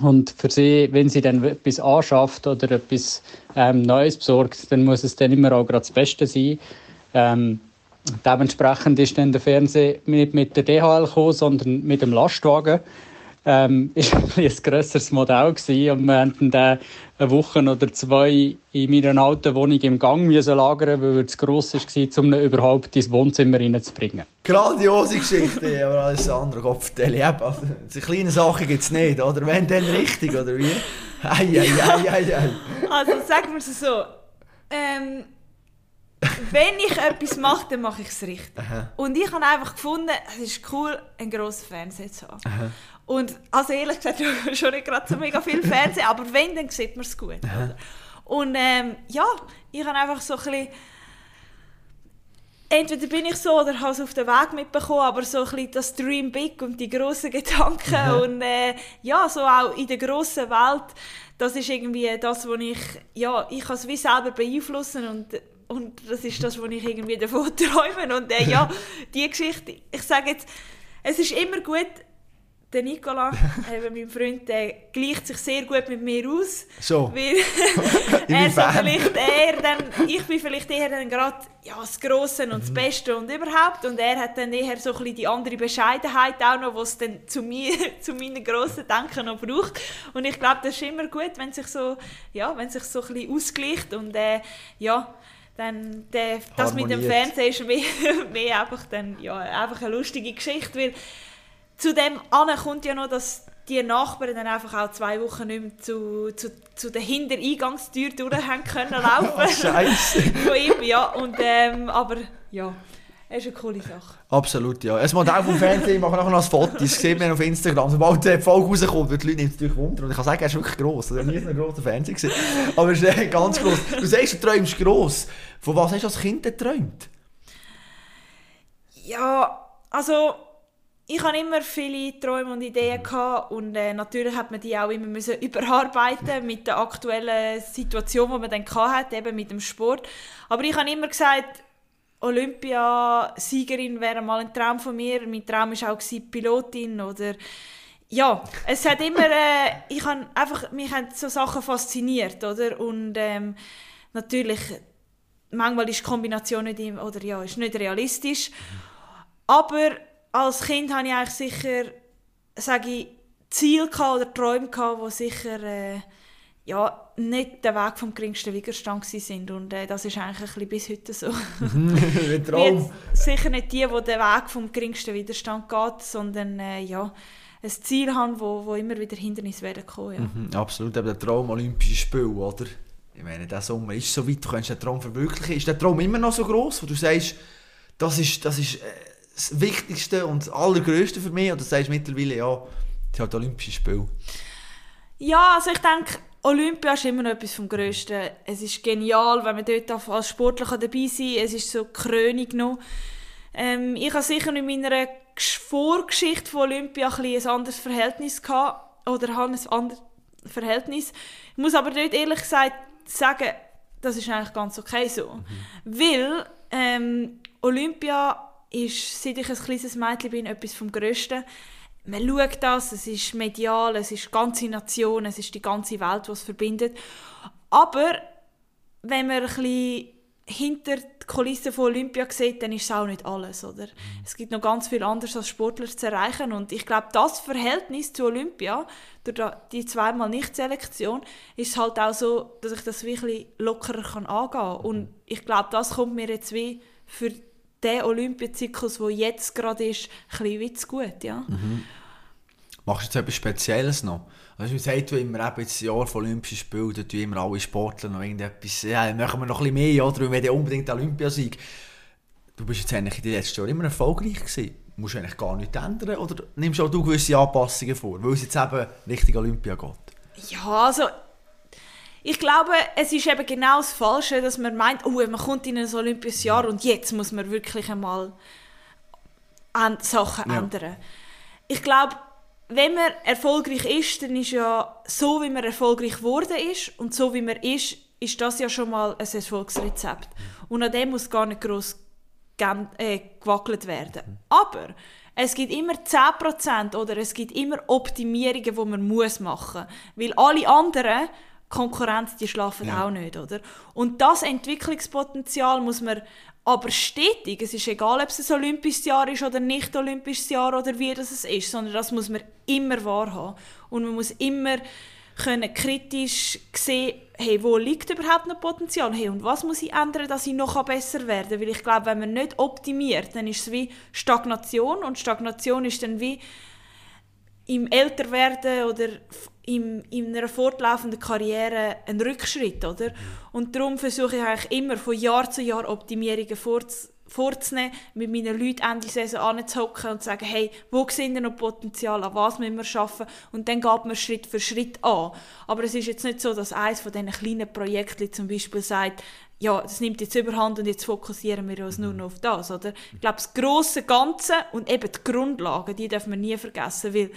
Und für sie, wenn sie dann etwas anschafft oder etwas ähm, Neues besorgt, dann muss es dann immer auch gerade das Beste sein. Ähm, dementsprechend ist dann der Fernseher nicht mit der DHL gekommen, sondern mit dem Lastwagen ähm, (laughs) ist ein, ein grösseres Modell gewesen und wir mussten dann eine Woche oder zwei in meiner alten Wohnung im Gang müssen lagern, weil er zu gross war, um ihn überhaupt ins Wohnzimmer reinzubringen. Grandiose Geschichte, (laughs) aber alles andere, also, Diese kleinen Sachen gibt es nicht, oder? Wenn dann richtig, oder wie? Ei, ei, ei, ei, ei. Also sagen wir es so, ähm, wenn ich etwas mache, dann mache ich es richtig. Aha. Und ich habe einfach gefunden, es ist cool, einen grossen Fernseher zu haben. Aha. Und also ehrlich gesagt, (laughs) schon nicht gerade so mega viel Fernsehen, aber wenn, dann sieht man es gut. Und ähm, ja, ich habe einfach so ein bisschen entweder bin ich so oder habe es auf den Weg mitbekommen, aber so ein bisschen das Dream Big und die grossen Gedanken mhm. und äh, ja, so auch in der grossen Welt, das ist irgendwie das, was ich, ja, ich kann es wie selber beeinflussen und und das ist das, was ich irgendwie davon (laughs) träume und äh, ja, (laughs) die Geschichte, ich sage jetzt, es ist immer gut, der Nicola, (laughs) eben mein Freund, der gleicht sich sehr gut mit mir aus. So. Weil (laughs) (laughs) er so vielleicht eher dann, ich bin vielleicht eher dann gerade ja, das Grosse und das mhm. Beste und überhaupt. Und er hat dann eher so ein bisschen die andere Bescheidenheit auch noch, was dann zu mir, zu meinen grossen Denken noch braucht. Und ich glaube, das ist immer gut, wenn sich so, ja, wenn sich so ein bisschen ausgleicht und äh, ja, dann der, das mit dem Fernsehen ist mehr, mehr einfach, dann, ja, einfach eine lustige Geschichte, weil zu dem kommt ja noch, dass die Nachbarn dann einfach auch zwei Wochen nicht mehr zu, zu, zu der Hintereingangstür durch haben können (laughs) laufen. oh, Scheiße. (laughs) Von ihm, ja. Und, ähm, aber ja, es ist eine coole Sache. Absolut, ja. Ein Modell vom Fernsehen machen nachher noch ein Foto. Das sieht man auf Instagram. Sobald die Folge rauskommt, wird die Leute natürlich wundern. Und ich kann sagen, er ist wirklich gross. Er hat nie so einen grossen Fernseher. Aber er ist äh, ganz gross. Du sagst, du träumst gross. Von was hast du als Kind geträumt? Ja, also ich hatte immer viele Träume und Ideen gehabt und äh, natürlich hat man die auch immer müssen überarbeiten mit der aktuellen Situation, die man dann hatte, eben mit dem Sport. Aber ich habe immer gesagt, Olympiasiegerin wäre mal ein Traum von mir. Mein Traum war auch Pilotin oder ja, es hat immer, äh, ich habe einfach, mich haben so Sachen fasziniert, oder? Und ähm, natürlich, manchmal ist die Kombination nicht, oder ja, ist nicht realistisch. Aber als Kind hatte ich eigentlich sicher, sage ich, Ziele oder Träume die sicher äh, ja, nicht der Weg vom geringsten Widerstand sind und äh, das ist eigentlich ein bis heute so. (laughs) Traum. sicher nicht die, die den Weg vom geringsten Widerstand geht, sondern äh, ja, ein Ziel haben, wo, wo immer wieder Hindernisse werden kommen. Ja. Mhm, absolut, eben der Traum Olympische Spiele, oder? Ich meine, der Sommer ist so weit, du kannst den Traum verwirklichen. Ist der Traum immer noch so groß, wo du sagst, das ist, das ist äh, das Wichtigste und das Allergrößte für mich? Oder sagst du mittlerweile, ja, das ist halt Olympische Spiele? Ja, also ich denke, Olympia ist immer noch etwas vom Größten. Es ist genial, wenn man dort als Sportler dabei sein kann. Es ist so Krönung noch. Ähm, ich habe sicher in meiner Vorgeschichte von Olympia ein, ein anderes Verhältnis gehabt. Oder habe ein anderes Verhältnis. Ich muss aber dort ehrlich gesagt sagen, das ist eigentlich ganz okay so. Mhm. Weil ähm, Olympia ist, seit ich ein kleines Mädchen bin, etwas vom Größten. Man schaut das, es ist medial, es ist die ganze Nation, es ist die ganze Welt, die es verbindet. Aber wenn man ein bisschen hinter die Kulissen von Olympia sieht, dann ist es auch nicht alles, oder? Es gibt noch ganz viel anderes als Sportler zu erreichen und ich glaube, das Verhältnis zu Olympia, durch die zweimal Nicht-Selektion, ist halt auch so, dass ich das wirklich lockerer kann angehen kann. Und ich glaube, das kommt mir jetzt wie für der Olympiazyklus, der jetzt gerade ist, ein bisschen zu gut. Ja. Mhm. Machst du jetzt etwas Spezielles noch? Also, man sagt immer, eben das Jahr von Olympischen Spielen, da tun immer alle Sportler noch irgendetwas, ja, machen wir noch ein bisschen mehr, oder? Wir wollen unbedingt Olympiasieg. Du bist jetzt eigentlich in den letzten Jahren immer erfolgreich gewesen. Musst du eigentlich gar nichts ändern, oder nimmst auch du gewisse Anpassungen vor, weil es jetzt eben Richtung Olympia geht? Ja, also ich glaube, es ist eben genau das Falsche, dass man meint, oh, man kommt in ein Olympisches Jahr und jetzt muss man wirklich einmal Sachen ja. ändern. Ich glaube, wenn man erfolgreich ist, dann ist ja so, wie man erfolgreich geworden ist und so, wie man ist, ist das ja schon mal ein Erfolgsrezept. Und an dem muss gar nicht gross äh, gewackelt werden. Aber es gibt immer 10% oder es gibt immer Optimierungen, die man muss machen muss. Weil alle anderen Konkurrenz, die schlafen ja. auch nicht, oder? Und das Entwicklungspotenzial muss man aber stetig, es ist egal, ob es ein olympisches Jahr ist oder nicht olympisches Jahr oder wie das es ist, sondern das muss man immer wahrhaben. Und man muss immer können kritisch sehen, hey, wo liegt überhaupt noch Potenzial? Hey, und was muss ich ändern, dass ich noch besser werden kann? Weil ich glaube, wenn man nicht optimiert, dann ist es wie Stagnation und Stagnation ist dann wie im Älterwerden oder im, in einer fortlaufenden Karriere ein Rückschritt, oder? Und darum versuche ich eigentlich immer von Jahr zu Jahr Optimierungen vorzunehmen vorzunehmen, mit meinen Leuten Ende Saison anzuhocken und zu sagen, hey, wo sind denn noch Potenzial, an was müssen wir arbeiten und dann geht man Schritt für Schritt an. Aber es ist jetzt nicht so, dass eines von diesen kleinen Projekten zum Beispiel sagt, ja, das nimmt jetzt überhand und jetzt fokussieren wir uns nur noch auf das, oder? Ich glaube, das grosse Ganze und eben die Grundlagen, die dürfen wir nie vergessen, weil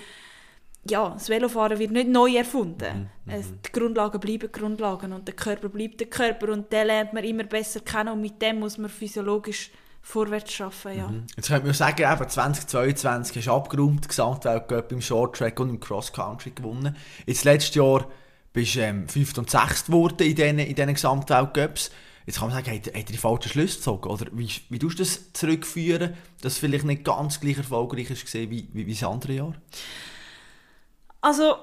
ja, das Velofahren wird nicht neu erfunden. Mhm. Es, die Grundlagen bleiben Grundlagen und der Körper bleibt der Körper und den lernt man immer besser kennen und mit dem muss man physiologisch vorwärts schaffen, ja. Mhm. Jetzt könnte man sagen, eben 2022 hast du abgeräumt, Gesamtweltcup im Shorttrack und im Cross Country gewonnen. Jetzt letztes Jahr bist du ähm, fünft und sechst geworden in diesen, in diesen Gesamtweltcups. Jetzt kann man sagen, hat, hat er die falschen Schlüsse gezogen? Oder wie, wie tust du das zurückführen, dass es vielleicht nicht ganz gleich erfolgreich ist wie, wie, wie das andere Jahr? Also,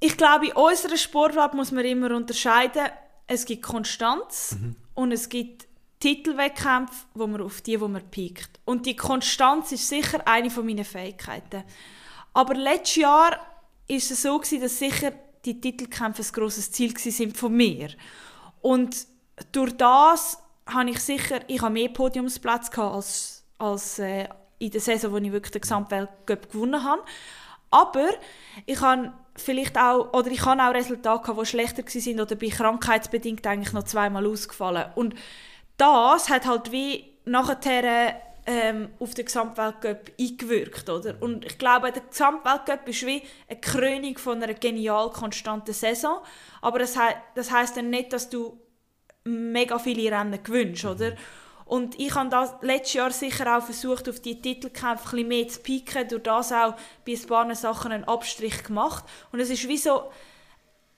ich glaube, in unserer Sportart muss man immer unterscheiden, es gibt Konstanz mhm. und es gibt Titelwettkämpfe, wo man auf die, wo man piekt. Und die Konstanz ist sicher eine von meinen Fähigkeiten. Aber letztes Jahr ist es so gewesen, dass sicher die Titelkämpfe ein grosses Ziel sind von mir. Und durch das habe ich sicher, ich habe mehr Podiumsplätze als, als äh, in der Saison, wo ich wirklich den Gesamtweltcup gewonnen habe. Aber ich habe vielleicht auch, oder ich habe auch Resultate gehabt, die schlechter waren oder bin krankheitsbedingt eigentlich noch zweimal ausgefallen. Und das hat halt wie nachher ähm, auf den Gesamtweltcup eingewirkt, oder? Und ich glaube, der Gesamtweltcup ist wie eine Krönung von einer genial konstanten Saison, aber das, he das heißt dann nicht, dass du mega viele Rennen gewünscht, oder? Und ich habe das letztes Jahr sicher auch versucht, auf die Titelkämpfe ein mehr zu pieken, durch das auch bei ein paar Sachen einen Abstrich gemacht. Und es ist wie so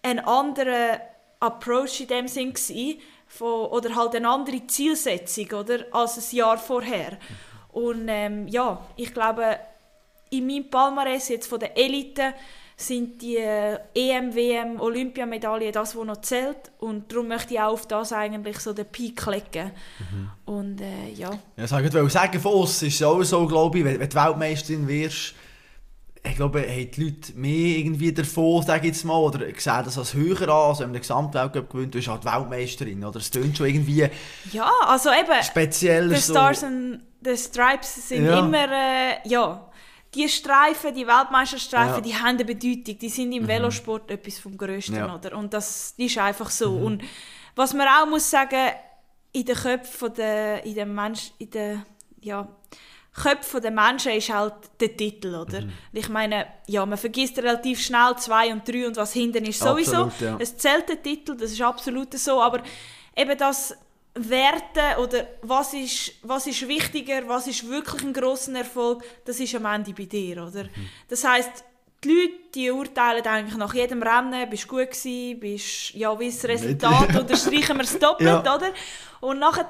ein anderer Approach in dem Sinn gewesen, von, oder halt eine andere Zielsetzung oder, als ein Jahr vorher. Und ähm, ja, ich glaube, in meinem Palmares jetzt von der Elite sind die äh, EM, WM, Olympiamedaillen das, was noch zählt. Und darum möchte ich auch auf das eigentlich so den Peak legen. Mhm. Und äh, ja. Ja, sag ich wollte sagen, von uns ist es auch so, glaube ich, wenn, wenn du Weltmeisterin wirst, ich glaube, haben die Leute mehr irgendwie davon, sage ich jetzt mal, oder sehen das als höher an, als wenn man den Gesamtweltcup gewinnt, du bist halt Weltmeisterin, oder? Es klingt schon irgendwie ja, also eben, speziell The Stars so. and the Stripes sind ja. immer, äh, ja, die Streifen, die Weltmeisterstreifen, ja. die haben eine Bedeutung. Die sind im mhm. Velosport etwas vom Größten, ja. oder? Und das ist einfach so. Mhm. Und was man auch muss sagen, in den Köpfen der, in den Mensch, in den, ja, Köpfen der Menschen ist halt der Titel, oder? Mhm. Ich meine, ja, man vergisst relativ schnell zwei und drei und was hinten ist sowieso. Absolut, ja. Es zählt der Titel, das ist absolut so, aber eben das Werte oder was ist, was ist wichtiger, was ist wirklich ein grosser Erfolg, das ist am Ende bei dir, oder? Mhm. Das heißt, die Leute, die urteilen eigentlich nach jedem Rennen, bist du gut gewesen, bist, ja, wie das Resultat, (laughs) oder streichen wir es doppelt, ja. oder? Und nachher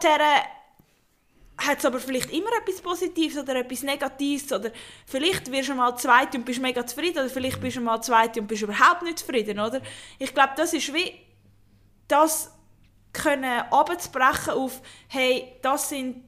hat es aber vielleicht immer etwas Positives oder etwas Negatives oder vielleicht wirst du mal Zweite und bist mega zufrieden oder vielleicht bist du mal Zweite und bist überhaupt nicht zufrieden, oder? Ich glaube, das ist wie das können abzubrechen auf, hey, das sind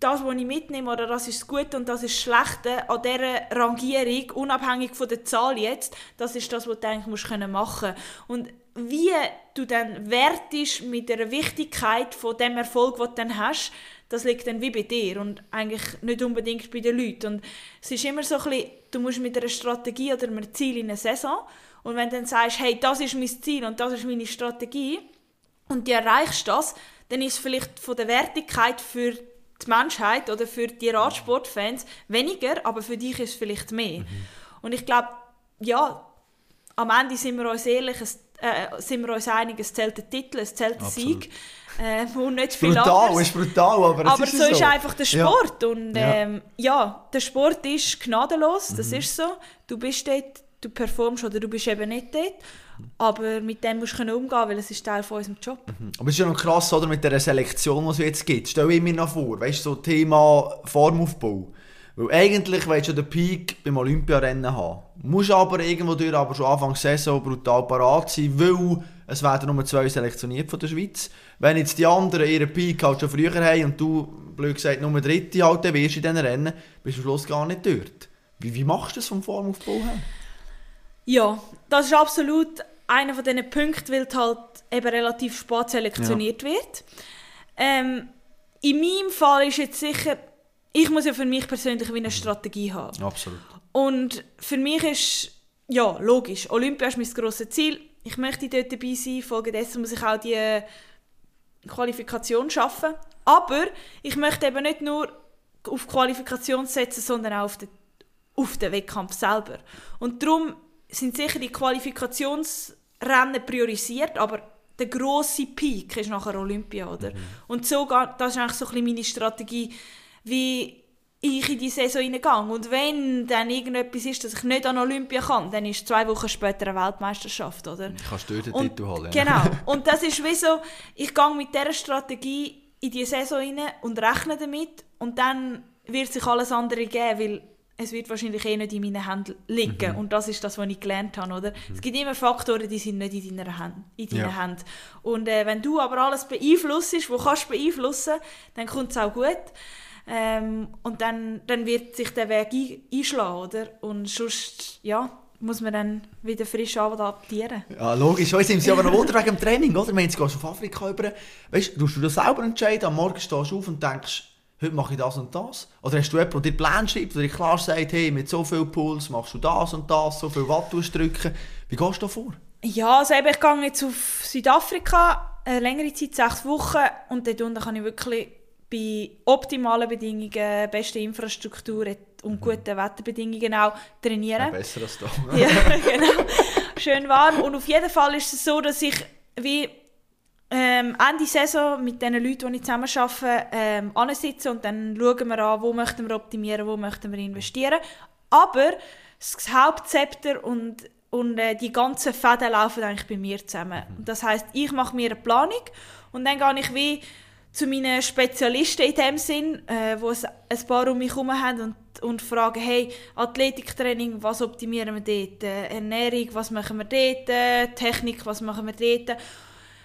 das, was ich mitnehme, oder das ist das Gute und das ist das Schlechte an dieser Rangierung, unabhängig von der Zahl jetzt, das ist das, was du eigentlich musst können machen Und wie du dann wertest mit der Wichtigkeit von dem Erfolg, den du dann hast, das liegt dann wie bei dir und eigentlich nicht unbedingt bei den Leuten. Und es ist immer so ein bisschen, du musst mit einer Strategie oder einem Ziel in eine Saison und wenn du dann sagst, hey, das ist mein Ziel und das ist meine Strategie, und du erreichst das, dann ist es vielleicht von der Wertigkeit für die Menschheit oder für die Radsportfans weniger, aber für dich ist es vielleicht mehr. Mhm. Und ich glaube, ja, am Ende sind wir uns ehrlich, es, äh, sind wir uns einig, es zählt der Titel, es zählt der Sieg. Äh, und nicht viel brutal, anderes. ist brutal, aber, aber ist so, so ist einfach der Sport. Ja. Und ähm, ja. der Sport ist gnadenlos, das mhm. ist so. Du bist dort, du performst oder du bist eben nicht dort. Aber mit dem musst du umgehen weil es ist Teil von unserem Job. Mhm. Aber es ist ja noch krass, oder, mit der Selektion, die es jetzt gibt. Stell ich mir noch vor, weißt du, so Thema Formaufbau. Weil eigentlich willst du den Peak beim Olympiarennen haben. Musst aber irgendwo durch, aber schon Anfang Saison brutal parat sein, weil es werden nur zwei selektioniert von der Schweiz. Wenn jetzt die anderen ihren Peak halt schon früher haben und du, blöd gesagt, nur Dritte halt, dann wirst du in diesen Rennen, bist du am Schluss gar nicht dort. Wie, wie machst du das vom Formaufbau her? Ja, das ist absolut einer von diesen Punkten, weil halt eben relativ spät selektioniert wird. Ähm, in meinem Fall ist jetzt sicher, ich muss ja für mich persönlich wie eine Strategie haben. Absolut. Und für mich ist, ja, logisch, Olympia ist mein grosses Ziel. Ich möchte dort dabei sein, folgedessen muss ich auch die Qualifikation schaffen. Aber ich möchte eben nicht nur auf Qualifikation setzen, sondern auch auf den, auf den Wettkampf selber. Und darum sind sicher die Qualifikationsrennen priorisiert, aber der grosse Peak ist nachher Olympia, oder? Mhm. Und so, das ist eigentlich so ein bisschen meine Strategie, wie ich in die Saison hineingehe. Und wenn dann irgendetwas ist, dass ich nicht an Olympia kann, dann ist zwei Wochen später eine Weltmeisterschaft, oder? Kannst du den Titel holen. Genau. (laughs) Und das ist wie so, ich gehe mit dieser Strategie in die Saison hinein und rechne damit und dann wird sich alles andere geben, weil es wird wahrscheinlich eh nicht in meinen Händen liegen. Mhm. Und das ist das, was ich gelernt habe. Oder? Mhm. Es gibt immer Faktoren, die sind nicht in deiner Hand, in deinen ja. Händen. Und äh, wenn du aber alles beeinflusst, wo kannst du beeinflussen, dann kommt es auch gut. Ähm, und dann, dann wird sich der Weg einschlagen, oder? Und sonst, ja, muss man dann wieder frisch adaptieren. Ja, logisch. Jetzt sind sie aber noch wunder wegen dem Training, oder? Wenn du gehst auf Afrika über, weißt du, du das selber entscheiden, am Morgen stehst du auf und denkst, heute mache ich das und das? Oder hast du jemanden, der dir Pläne schreibt, der dir klar sagt, hey, mit so viel Puls machst du das und das, so viel Watt drücken. Wie gehst du da vor? Ja, also eben, ich gehe jetzt auf Südafrika, eine längere Zeit, sechs Wochen, und dort unten kann ich wirklich bei optimalen Bedingungen, beste Infrastruktur und mhm. guten Wetterbedingungen auch trainieren. Ja, besser als da. ja, (laughs) genau. Schön warm. Und auf jeden Fall ist es so, dass ich wie ähm, Ende Saison mit den Leuten, die ich zusammen arbeite, ähm, und dann schauen wir an, wo möchten wir optimieren, wo möchten wir investieren. Aber das Hauptzepter und, und äh, die ganzen Fäden laufen eigentlich bei mir zusammen. Mhm. Das heißt, ich mache mir eine Planung und dann gehe ich wie zu meinen Spezialisten in dem Sinn, äh, wo es ein paar um mich herum haben und, und fragen, hey, Athletiktraining, was optimieren wir dort? Äh, Ernährung, was machen wir dort? Äh, Technik, was machen wir dort?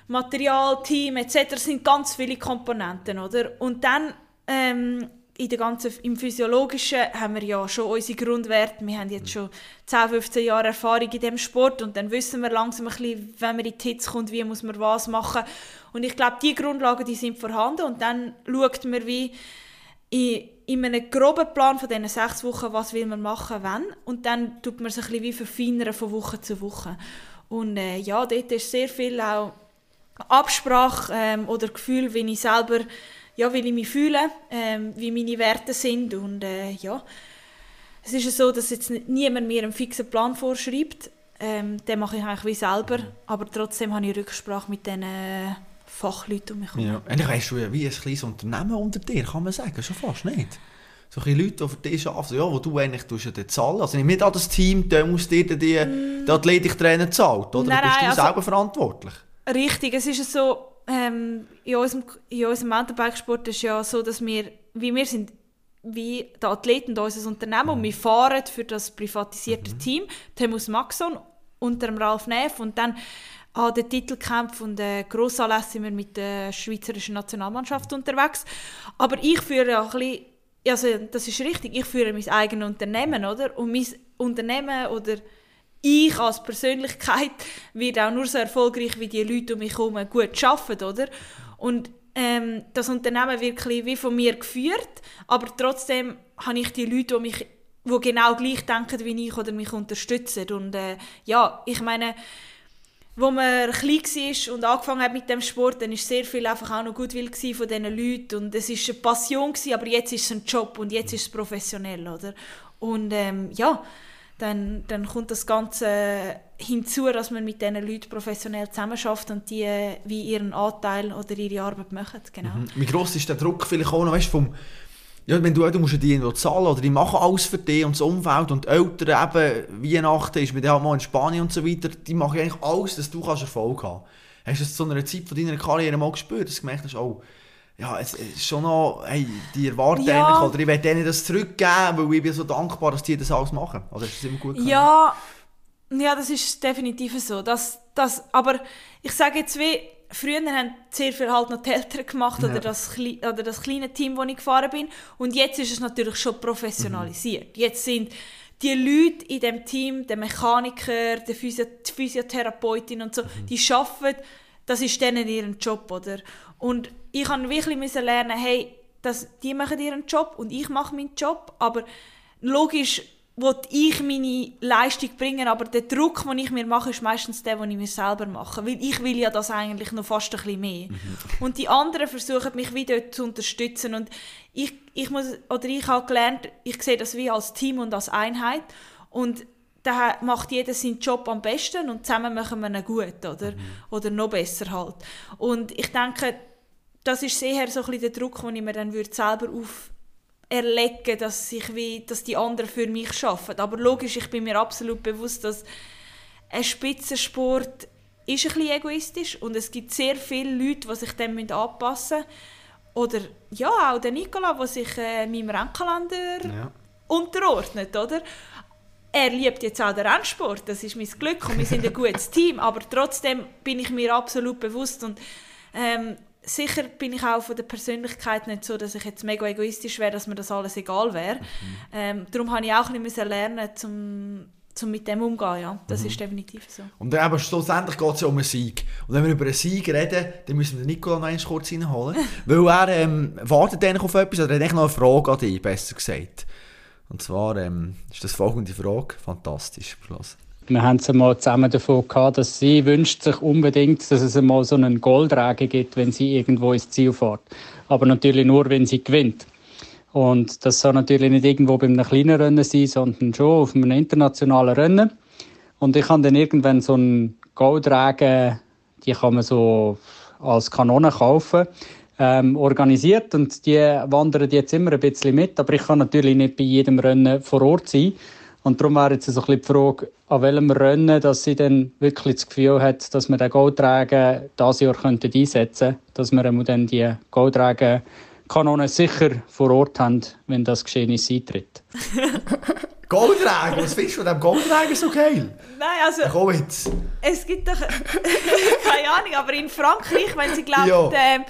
Material, Team etc. sind ganz viele Komponenten, oder? Und dann ähm, in der ganzen, im Physiologischen haben wir ja schon unsere Grundwerte. Wir haben jetzt schon 10, 15 Jahre Erfahrung in dem Sport und dann wissen wir langsam ein bisschen, wenn man in die Hits kommt, wie muss man was machen. Und ich glaube, die Grundlagen, die sind vorhanden und dann schaut man wie in, in einem groben Plan von diesen sechs Wochen, was will man machen, wann. Und dann tut man sich ein bisschen wie verfeinern von Woche zu Woche. Und äh, ja, dort ist sehr viel auch Absprache ähm, oder Gefühl, wie ich selber ja, wie ich mich fühle, ähm, wie meine Werte sind und äh, ja, es ist so, dass jetzt niemand mir einen fixen Plan vorschreibt, ähm, den mache ich eigentlich wie selber, aber trotzdem habe ich Rücksprache mit diesen äh, Fachleuten um mich herum. Ja. Eigentlich hast du ja wie ein kleines Unternehmen unter dir, kann man sagen, schon fast nicht. So ein Leute, die für dich arbeiten, ja, wo du eigentlich tust ja zahlen. Also nicht an das Team, der muss dir die, mm. die Athletiktrainer zahlt, oder? Nein, bist du also, selber verantwortlich? Richtig, es ist so, ähm, in, unserem, in unserem Mountainbikesport ist ja so, dass wir, wie wir sind, wie die Athleten unser Unternehmen und wir fahren für das privatisierte mhm. Team, Themus Maxon unter dem Ralf Neff und dann an den Titelkämpfen und den Grossanlässen sind wir mit der schweizerischen Nationalmannschaft unterwegs. Aber ich führe ja ein bisschen, also das ist richtig, ich führe mein eigenes Unternehmen, oder? Und mein Unternehmen oder ich als Persönlichkeit werde auch nur so erfolgreich, wie die Leute um mich herum gut arbeiten, oder? Und ähm, das Unternehmen wirklich wie von mir geführt, aber trotzdem habe ich die Leute, die mich die genau gleich denken wie ich oder mich unterstützen. Und äh, ja, ich meine, wo man klein war und angefangen hat mit dem Sport, dann war sehr viel einfach auch noch Gutwill von diesen Leuten und es war eine Passion, aber jetzt ist es ein Job und jetzt ist es professionell, oder? Und ähm, ja, dann, dann kommt das Ganze hinzu, dass man mit diesen Leuten professionell zusammenarbeitet und die wie ihren Anteil oder ihre Arbeit machen. Genau. Mhm. Wie gross ist der Druck vielleicht auch noch, weißt, vom ja, wenn du, du musst die zahlen oder die machen alles für dich und das Umfeld und die Eltern eben, Weihnachten ist mit dir halt mal in Spanien und so weiter, die machen eigentlich alles, dass du Erfolg haben kannst. Hast du das zu einer Zeit von deiner Karriere mal gespürt, dass du gemerkt hast, oh, ja, es ist schon noch, hey, die erwarten ja. eigentlich, oder ich will denen das zurückgeben, weil ich bin so dankbar, dass die das alles machen. Oder ist das immer gut Ja, ja, das ist definitiv so. Das, das, aber ich sage jetzt wie, früher haben sehr viel halt noch die Eltern gemacht ja. oder, das, oder das kleine Team, wo ich gefahren bin. Und jetzt ist es natürlich schon professionalisiert. Mhm. Jetzt sind die Leute in dem Team, der Mechaniker, der Physio die Physiotherapeutin und so, Mhm. die arbeiten, das ist denen ihren Job, oder? Und ich habe wirklich müssen lernen, hey, das, die machen ihren Job und ich mache meinen Job, aber logisch will ich meine Leistung bringen, aber der Druck, den ich mir mache, ist meistens der, den ich mir selber mache, weil ich will ja das eigentlich noch fast ein bisschen mehr. Und die anderen versuchen mich wieder zu unterstützen und ich, ich muss, oder ich habe gelernt, ich sehe das wie als Team und als Einheit und da macht jeder seinen Job am besten und zusammen machen wir ihn gut, oder? Oder noch besser halt. Und ich denke, das ist sehr so ein bisschen der Druck, den ich mir dann würde selber auf erlegen, dass ich wie, dass die anderen für mich arbeiten. Aber logisch, ich bin mir absolut bewusst, dass ein Spitzensport ist ein bisschen egoistisch und es gibt sehr viele Leute, die sich dem anpassen müssen. Oder ja, auch der Nicola, der sich äh, meinem Rennkalender Ja. unterordnet, oder? Er liebt jetzt auch den Rennsport, das ist mein Glück und wir sind ein gutes (laughs) Team, aber trotzdem bin ich mir absolut bewusst und ähm, sicher bin ich auch von der Persönlichkeit nicht so, dass ich jetzt mega egoistisch wäre, dass mir das alles egal wäre. Ähm, darum habe ich auch ein bisschen lernen, zum, zum mit dem umzugehen, ja. Das ist definitiv so. Und dann eben schlussendlich geht es ja um einen Sieg. Und wenn wir über einen Sieg reden, dann müssen wir Nicola noch einmal kurz reinholen. (laughs) weil er ähm, wartet eigentlich auf etwas, oder er hat eigentlich noch eine Frage an dich, besser gesagt. Und zwar ähm, ist das folgende Frage. Fantastisch, Schluss. Wir haben es einmal zusammen davon gehabt, dass sie wünscht sich unbedingt, dass es einmal so einen Goldregen gibt, wenn sie irgendwo ins Ziel fährt. Aber natürlich nur, wenn sie gewinnt. Und das soll natürlich nicht irgendwo bei einem kleinen Rennen sein, sondern schon auf einem internationalen Rennen. Und ich habe dann irgendwann so einen Goldregen, die kann man so als Kanone kaufen, ähm, organisiert und die wandern jetzt immer ein bisschen mit, aber ich kann natürlich nicht bei jedem Rennen vor Ort sein. Und darum wäre jetzt so ein bisschen die Frage, an welchem Rennen, dass sie dann wirklich das Gefühl hat, dass wir den Goldregen dieses Jahr könnten einsetzen könnten, dass wir dann die Goldregen-Kanonen sicher vor Ort haben, wenn das Geschehnis eintritt. (laughs) Goldregen, was findest du von diesem Goldregen so geil? Nein, also Komm jetzt. es gibt doch (laughs) keine Ahnung, aber in Frankreich, wenn sie glaubt, Ja. ähm,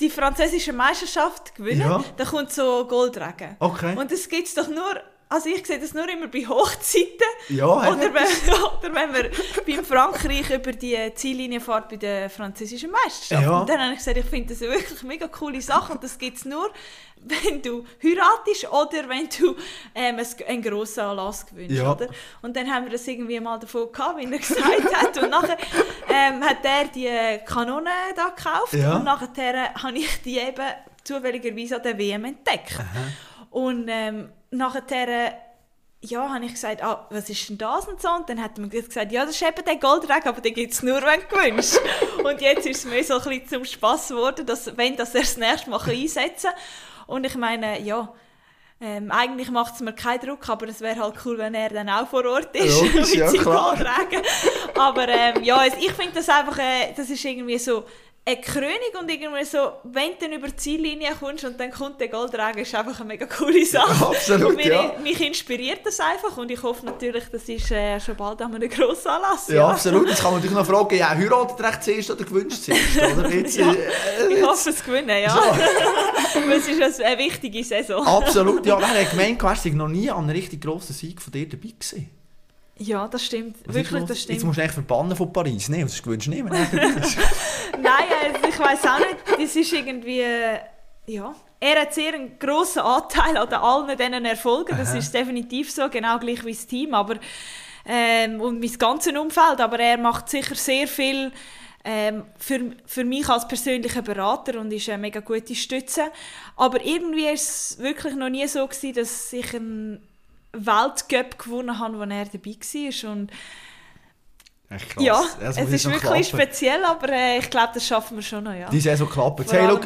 die französische Meisterschaft gewinnen, Ja. dann kommt so Goldregen. Okay. Und das gibt es doch nur, also ich sehe das nur immer bei Hochzeiten. Ja, Oder wenn, (laughs) oder wenn man beim Frankreich über die Ziellinie fährt bei der französischen Meisterschaft. Ja. Und dann habe ich gesagt, ich finde das eine wirklich mega coole Sache und das gibt es nur, wenn du heiratest oder wenn du ähm, ein- einen grossen Anlass gewünscht. Ja. Oder? Und dann haben wir das irgendwie mal davon gehabt, wie er (laughs) gesagt hat. Und nachher ähm, hat er die Kanone da gekauft Ja. und nachher habe ich die eben zufälligerweise an der WM entdeckt. Und ähm, nachher ja, habe ich gesagt, ah, was ist denn das und so? Und dann hat man gesagt, ja, das ist eben der Goldregen, aber den gibt es nur, wenn du gewünscht. (laughs) und jetzt ist es mir so ein bisschen zum Spass geworden, dass, wenn das er das nächste Mal einsetzen kann. Und ich meine, ja, ähm, eigentlich macht es mir keinen Druck, aber es wäre halt cool, wenn er dann auch vor Ort ist. (laughs) Logisch, mit ja, klar. Goldregen. Aber ähm, ja, ich finde das einfach, äh, das ist irgendwie so eine Krönung und irgendwie so, wenn du dann über die Ziellinie kommst und dann kommt der Goldregen, ist einfach eine mega coole Sache. absolut, und mir, ja. mich inspiriert das einfach und ich hoffe natürlich, das ist äh, schon bald an einem grossen Anlass. Ja, absolut. Jetzt kann man natürlich noch fragen, ja, heiratet recht zuerst oder gewünscht zuerst? Oder? (laughs) Jetzt, Ja. äh, Ich hoffe es gewinnen, ja. Weil (laughs) es ist eine wichtige Saison. Absolut, ja. Wer hat gemeint, du wärst noch nie an einem richtig grossen Sieg von dir dabei gewesen? Ja, das stimmt. Was Wirklich, das stimmt. Jetzt musst du echt verbannen von Paris. Nein, das gewünscht nicht, (laughs) ist. Nein, also ich weiß auch nicht. Das ist irgendwie. äh, Ja. Er hat sehr einen grossen Anteil an allen diesen Erfolgen. Das ist definitiv so, genau gleich wie das Team. Aber, ähm, und mein ganzes Umfeld. Aber er macht sicher sehr viel ähm, für, für mich als persönlicher Berater und ist eine mega gute Stütze. Aber irgendwie war es wirklich noch nie so, gewesen, dass ich einen Weltcup gewonnen habe, wo er dabei war. Und Echt krass. ja, es ist wirklich klappen. speziell, aber äh, ich glaube, das schaffen wir schon noch, ja. Die Saison klappt. Hey, allem-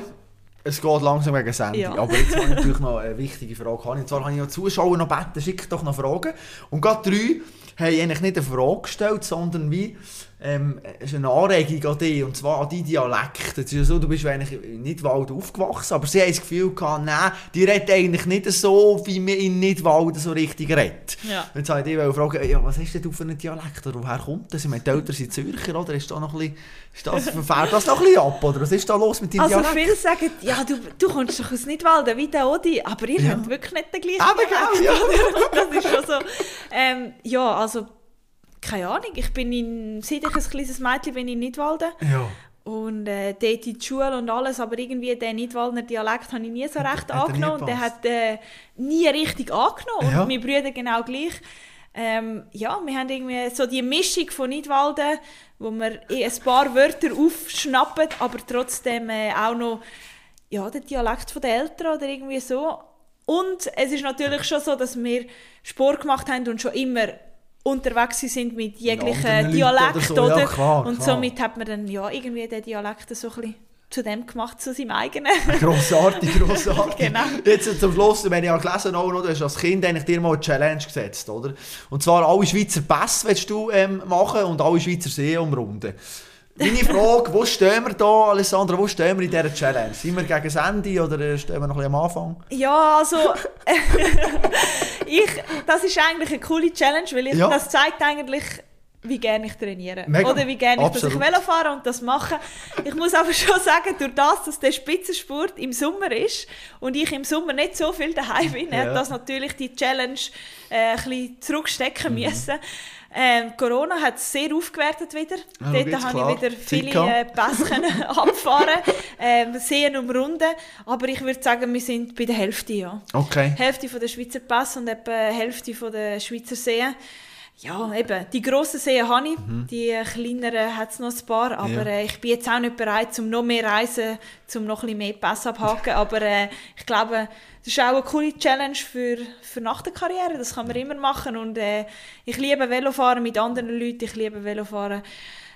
es geht langsam gegen Sendung. Ja. Aber jetzt habe ich natürlich noch eine wichtige Frage. Und zwar habe ich noch Zuschauer noch gebeten, schickt doch noch Fragen. Und gerade drei haben eigentlich nicht eine Frage gestellt, sondern wie ähm, ist eine Anregung an dich, und zwar an deinen Dialekt. Es ist ja so, du bist eigentlich in Nidwald aufgewachsen, aber sie haben das Gefühl gehabt, nein, die redet eigentlich nicht so, wie man in Nidwald so richtig redet. Ja. Und jetzt wollte ich dich fragen, ja, was hast denn du für einen Dialekt, oder woher kommt das? Ich meine, die Eltern sind Zürcher, oder? Ist da noch ein bisschen, ist das, das noch ein bisschen ab, oder was ist da los mit deinem Also Dialekt? viele sagen, ja, du, du kommst doch aus Nidwalden, wie der Odi, aber ihr Ja. habt wirklich nicht den gleichen Aber genau, (laughs) ja. Das ist schon so. Ähm, ja, also, keine Ahnung, ich bin in, seit ich ein kleines Mädchen bin in Nidwalden Ja. und äh, dort in die Schule und alles, aber irgendwie den Nidwaldner Dialekt habe ich nie so recht Hat angenommen und der hat äh, nie richtig angenommen Ja. und meine Brüder genau gleich. Ähm, ja, wir haben irgendwie so die Mischung von Nidwalden, wo wir ein paar Wörter aufschnappen, aber trotzdem äh, auch noch ja, den Dialekt von den Eltern oder irgendwie so. Und es ist natürlich schon so, dass wir Sport gemacht haben und schon immer unterwegs sind mit jeglichen anderen Leuten Dialekt, oder so, oder? ja, klar, und klar. somit hat man dann ja irgendwie den Dialekt so ein bisschen zu dem gemacht, zu seinem eigenen. (laughs) Grossartig, grossartig. Genau. Jetzt zum Schluss, wenn ich auch gelesen habe, du hast als Kind eigentlich dir mal eine Challenge gesetzt, oder? Und zwar alle Schweizer Pässe willst du ähm, machen und alle Schweizer Seen umrunden. Meine Frage, wo stehen wir da, Alessandra, wo stehen wir in dieser Challenge? Sind wir gegen das Ende oder stehen wir noch ein bisschen am Anfang? Ja, also (laughs) ich, das ist eigentlich eine coole Challenge, weil ich, Ja. das zeigt eigentlich, wie gerne ich trainiere. Mega. Oder wie gerne ich, dass ich. Velo fahre und das mache. Ich muss aber schon sagen, durch das, dass der Spitzensport im Sommer ist und ich im Sommer nicht so viel daheim bin, Ja. hat das natürlich die Challenge äh, ein bisschen zurückstecken Mhm. müssen. Ähm, Corona hat es sehr aufgewertet wieder. Ja, Dort jetzt habe ich wieder viele äh, Pässe (laughs) abfahren, ähm, Seen umrunden. Aber ich würde sagen, wir sind bei der Hälfte, ja. Okay. Hälfte von der Schweizer Pass und etwa Hälfte von der Schweizer Seen. Ja, eben, die grossen Seen habe ich, die äh, kleineren hat es noch ein paar, aber Mhm. Ja. äh, ich bin jetzt auch nicht bereit, um noch mehr reisen, um noch ein bisschen mehr Pass abhaken, (laughs) aber äh, ich glaube, das ist auch eine coole Challenge für, für nach der Karriere, das kann man immer machen. Und äh, ich liebe Velofahren mit anderen Leuten, ich liebe Velofahren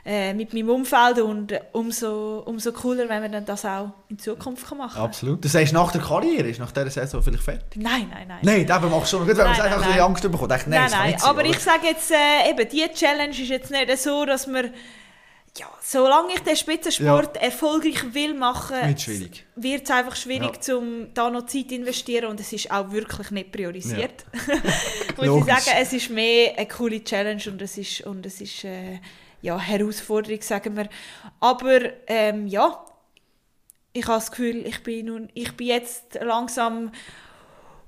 äh, mit meinem Umfeld und äh, umso, umso cooler, wenn man dann das auch in Zukunft kann machen kann. Absolut. Das heißt, nach der Karriere ist nach dieser Saison vielleicht fertig? Nein, nein, nein. Nein, das machst du schon. Gut, wenn man Nein, nein. Angst bekommen. Dachte, nein, Nein, nein, sein, aber oder? ich sage jetzt, äh, eben, die Challenge ist jetzt nicht so, dass man, ja, solange ich den Spitzensport erfolgreich will machen, Wird es einfach schwierig, um da noch Zeit zu investieren und es ist auch wirklich nicht priorisiert. (laughs) Muss Logisch. ich sagen, es ist mehr eine coole Challenge und es ist, und es ist äh, ja, Herausforderung, sagen wir. Aber ähm, ja, ich habe das Gefühl, ich bin, nun, ich bin jetzt langsam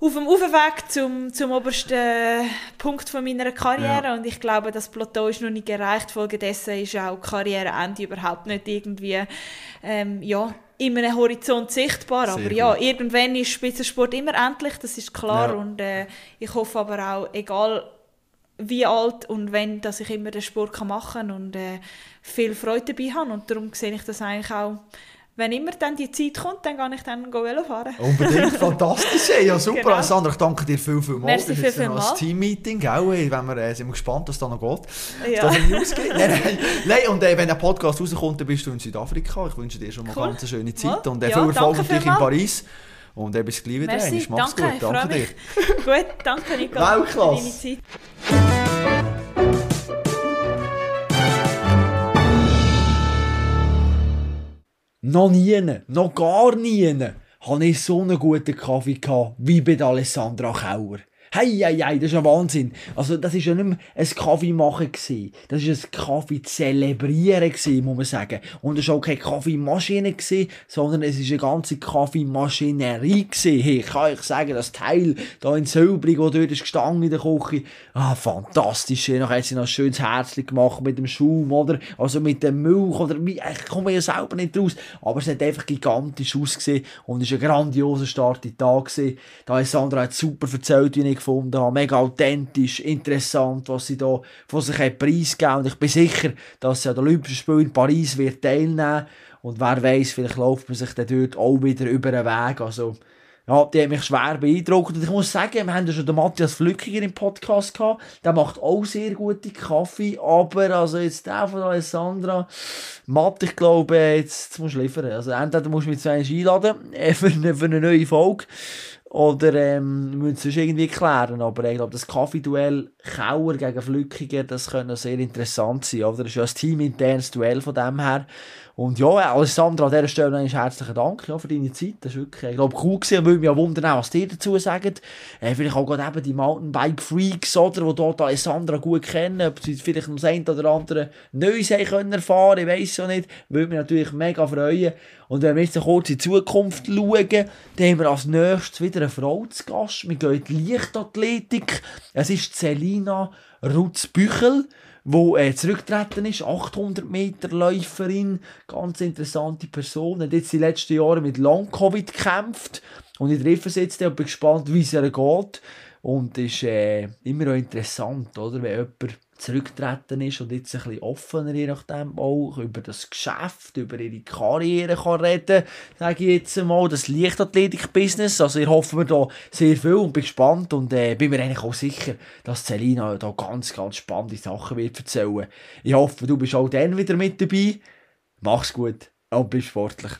auf dem Aufweg zum, zum obersten Punkt von meiner Karriere Ja. und ich glaube, das Plateau ist noch nicht erreicht. Folgedessen ist auch Karriereende überhaupt nicht irgendwie ähm, ja, in einem Horizont sichtbar. Sehr aber ja, gut. irgendwann ist Spitzensport immer endlich, das ist klar. Ja. Und äh, ich hoffe aber auch, egal wie alt und wenn, dass ich immer den Sport kann machen kann und äh, viel Freude dabei habe. Und darum sehe ich das eigentlich auch, wenn immer dann die Zeit kommt, dann gehe ich dann Velo fahren. Unbedingt, (laughs) fantastisch. ey. Ja, super, Genau. Alessandra, ich danke dir viel, viel mal. Merci viel, viel noch mal. ein Team-Meeting, gell? ey, Wenn wir, äh, sind wir gespannt, was da noch geht. Ja. Da gibt. Nein, nein, nein, und äh, wenn der Podcast rauskommt, dann bist du in Südafrika. Ich wünsche dir schon mal Cool. ganz eine schöne Zeit Ja, und äh, ja, viel Erfolg danke natürlich in. Paris. Und äh, bis gleich wieder. Merci. Mach's danke, gut, danke dir. (laughs) Gut, danke Nico Weltklasse. für deine Zeit. Noch nie, noch gar nie, habe ich so einen guten Kaffee gehabt wie bei Alessandra Kauer. Hei, hei, hei, das ist ja Wahnsinn. Also, das ist ja nicht mehr ein Kaffee machen gewesen. Das ist ein Kaffee zelebrieren gewesen, muss man sagen. Und es war auch keine Kaffeemaschine gewesen, sondern es ist eine ganze Kaffeemaschinerie gewesen. Hey, ich kann euch sagen, das Teil da in Silbrig, wo dort ist gestanden in der Küche, ah, fantastisch. Noch hat sie noch ein schönes Herzchen gemacht mit dem Schaum, oder? Also mit der Milch, oder ich komme ja selber nicht raus. Aber es hat einfach gigantisch ausgesehen und es war ein grandioser Start in den Tag gewesen. Da hat Sandra hat super erzählt, wie ich gefunden habe. Mega authentisch, interessant, was sie da von sich hat preisgegeben. Und ich bin sicher, dass sie an den Olympischen Spielen in Paris wird teilnehmen Und wer weiß, vielleicht läuft man sich dann dort auch wieder über den Weg. Also, ja, die hat mich schwer beeindruckt. Und ich muss sagen, wir haben ja schon den Matthias Flückiger im Podcast gehabt. Der macht auch sehr gute Kaffee. Aber, also jetzt der von Alessandra, Matt, ich glaube, jetzt, jetzt musst du liefern. Also, entweder musst du mich zwei einladen, äh, (laughs) für eine, für eine neue Folge. Oder, ähm, müssen sonst irgendwie klären. Aber ich glaube, das Kaffee-Duell Kauer gegen Flückiger, das könnte sehr interessant sein, oder? Das ist ja ein teaminternes Duell von dem her. Und ja, Alessandra, an dieser Stelle einen herzlichen Dank ja, für deine Zeit. Das ist wirklich, ich glaube, cool gewesen. Und würde mich auch wundern, was dir dazu sagt. Äh, vielleicht auch gerade eben die Mountainbike-Freaks, die dort Alessandra gut kennen, ob sie vielleicht noch das eine oder andere Neues haben können erfahren, ich weiss ja nicht. Würde mich natürlich mega freuen. Und wenn wir jetzt kurz in die Zukunft schauen, dann haben wir als nächstes wieder eine Frau zu Gast. Wir gehen in die Leichtathletik. Es ist Celina Rutz-Büchel wo äh, zurückgetreten ist, 800 Meter Läuferin, ganz interessante Person, hat jetzt die letzten Jahre mit Long-Covid gekämpft und ich treffe sie jetzt und bin gespannt, wie es ihr geht und ist äh, immer auch interessant, oder, wenn jemand zurückgetreten ist und jetzt ein bisschen offener, je nachdem auch, über das Geschäft, über ihre Karriere kann reden sage ich jetzt mal, das Leichtathletik-Business. Also ich hoffe mir da sehr viel und bin gespannt und äh, bin mir eigentlich auch sicher, dass Celina da ganz, ganz spannende Sachen wird erzählen. Ich hoffe, du bist auch dann wieder mit dabei. Mach's gut und bist sportlich.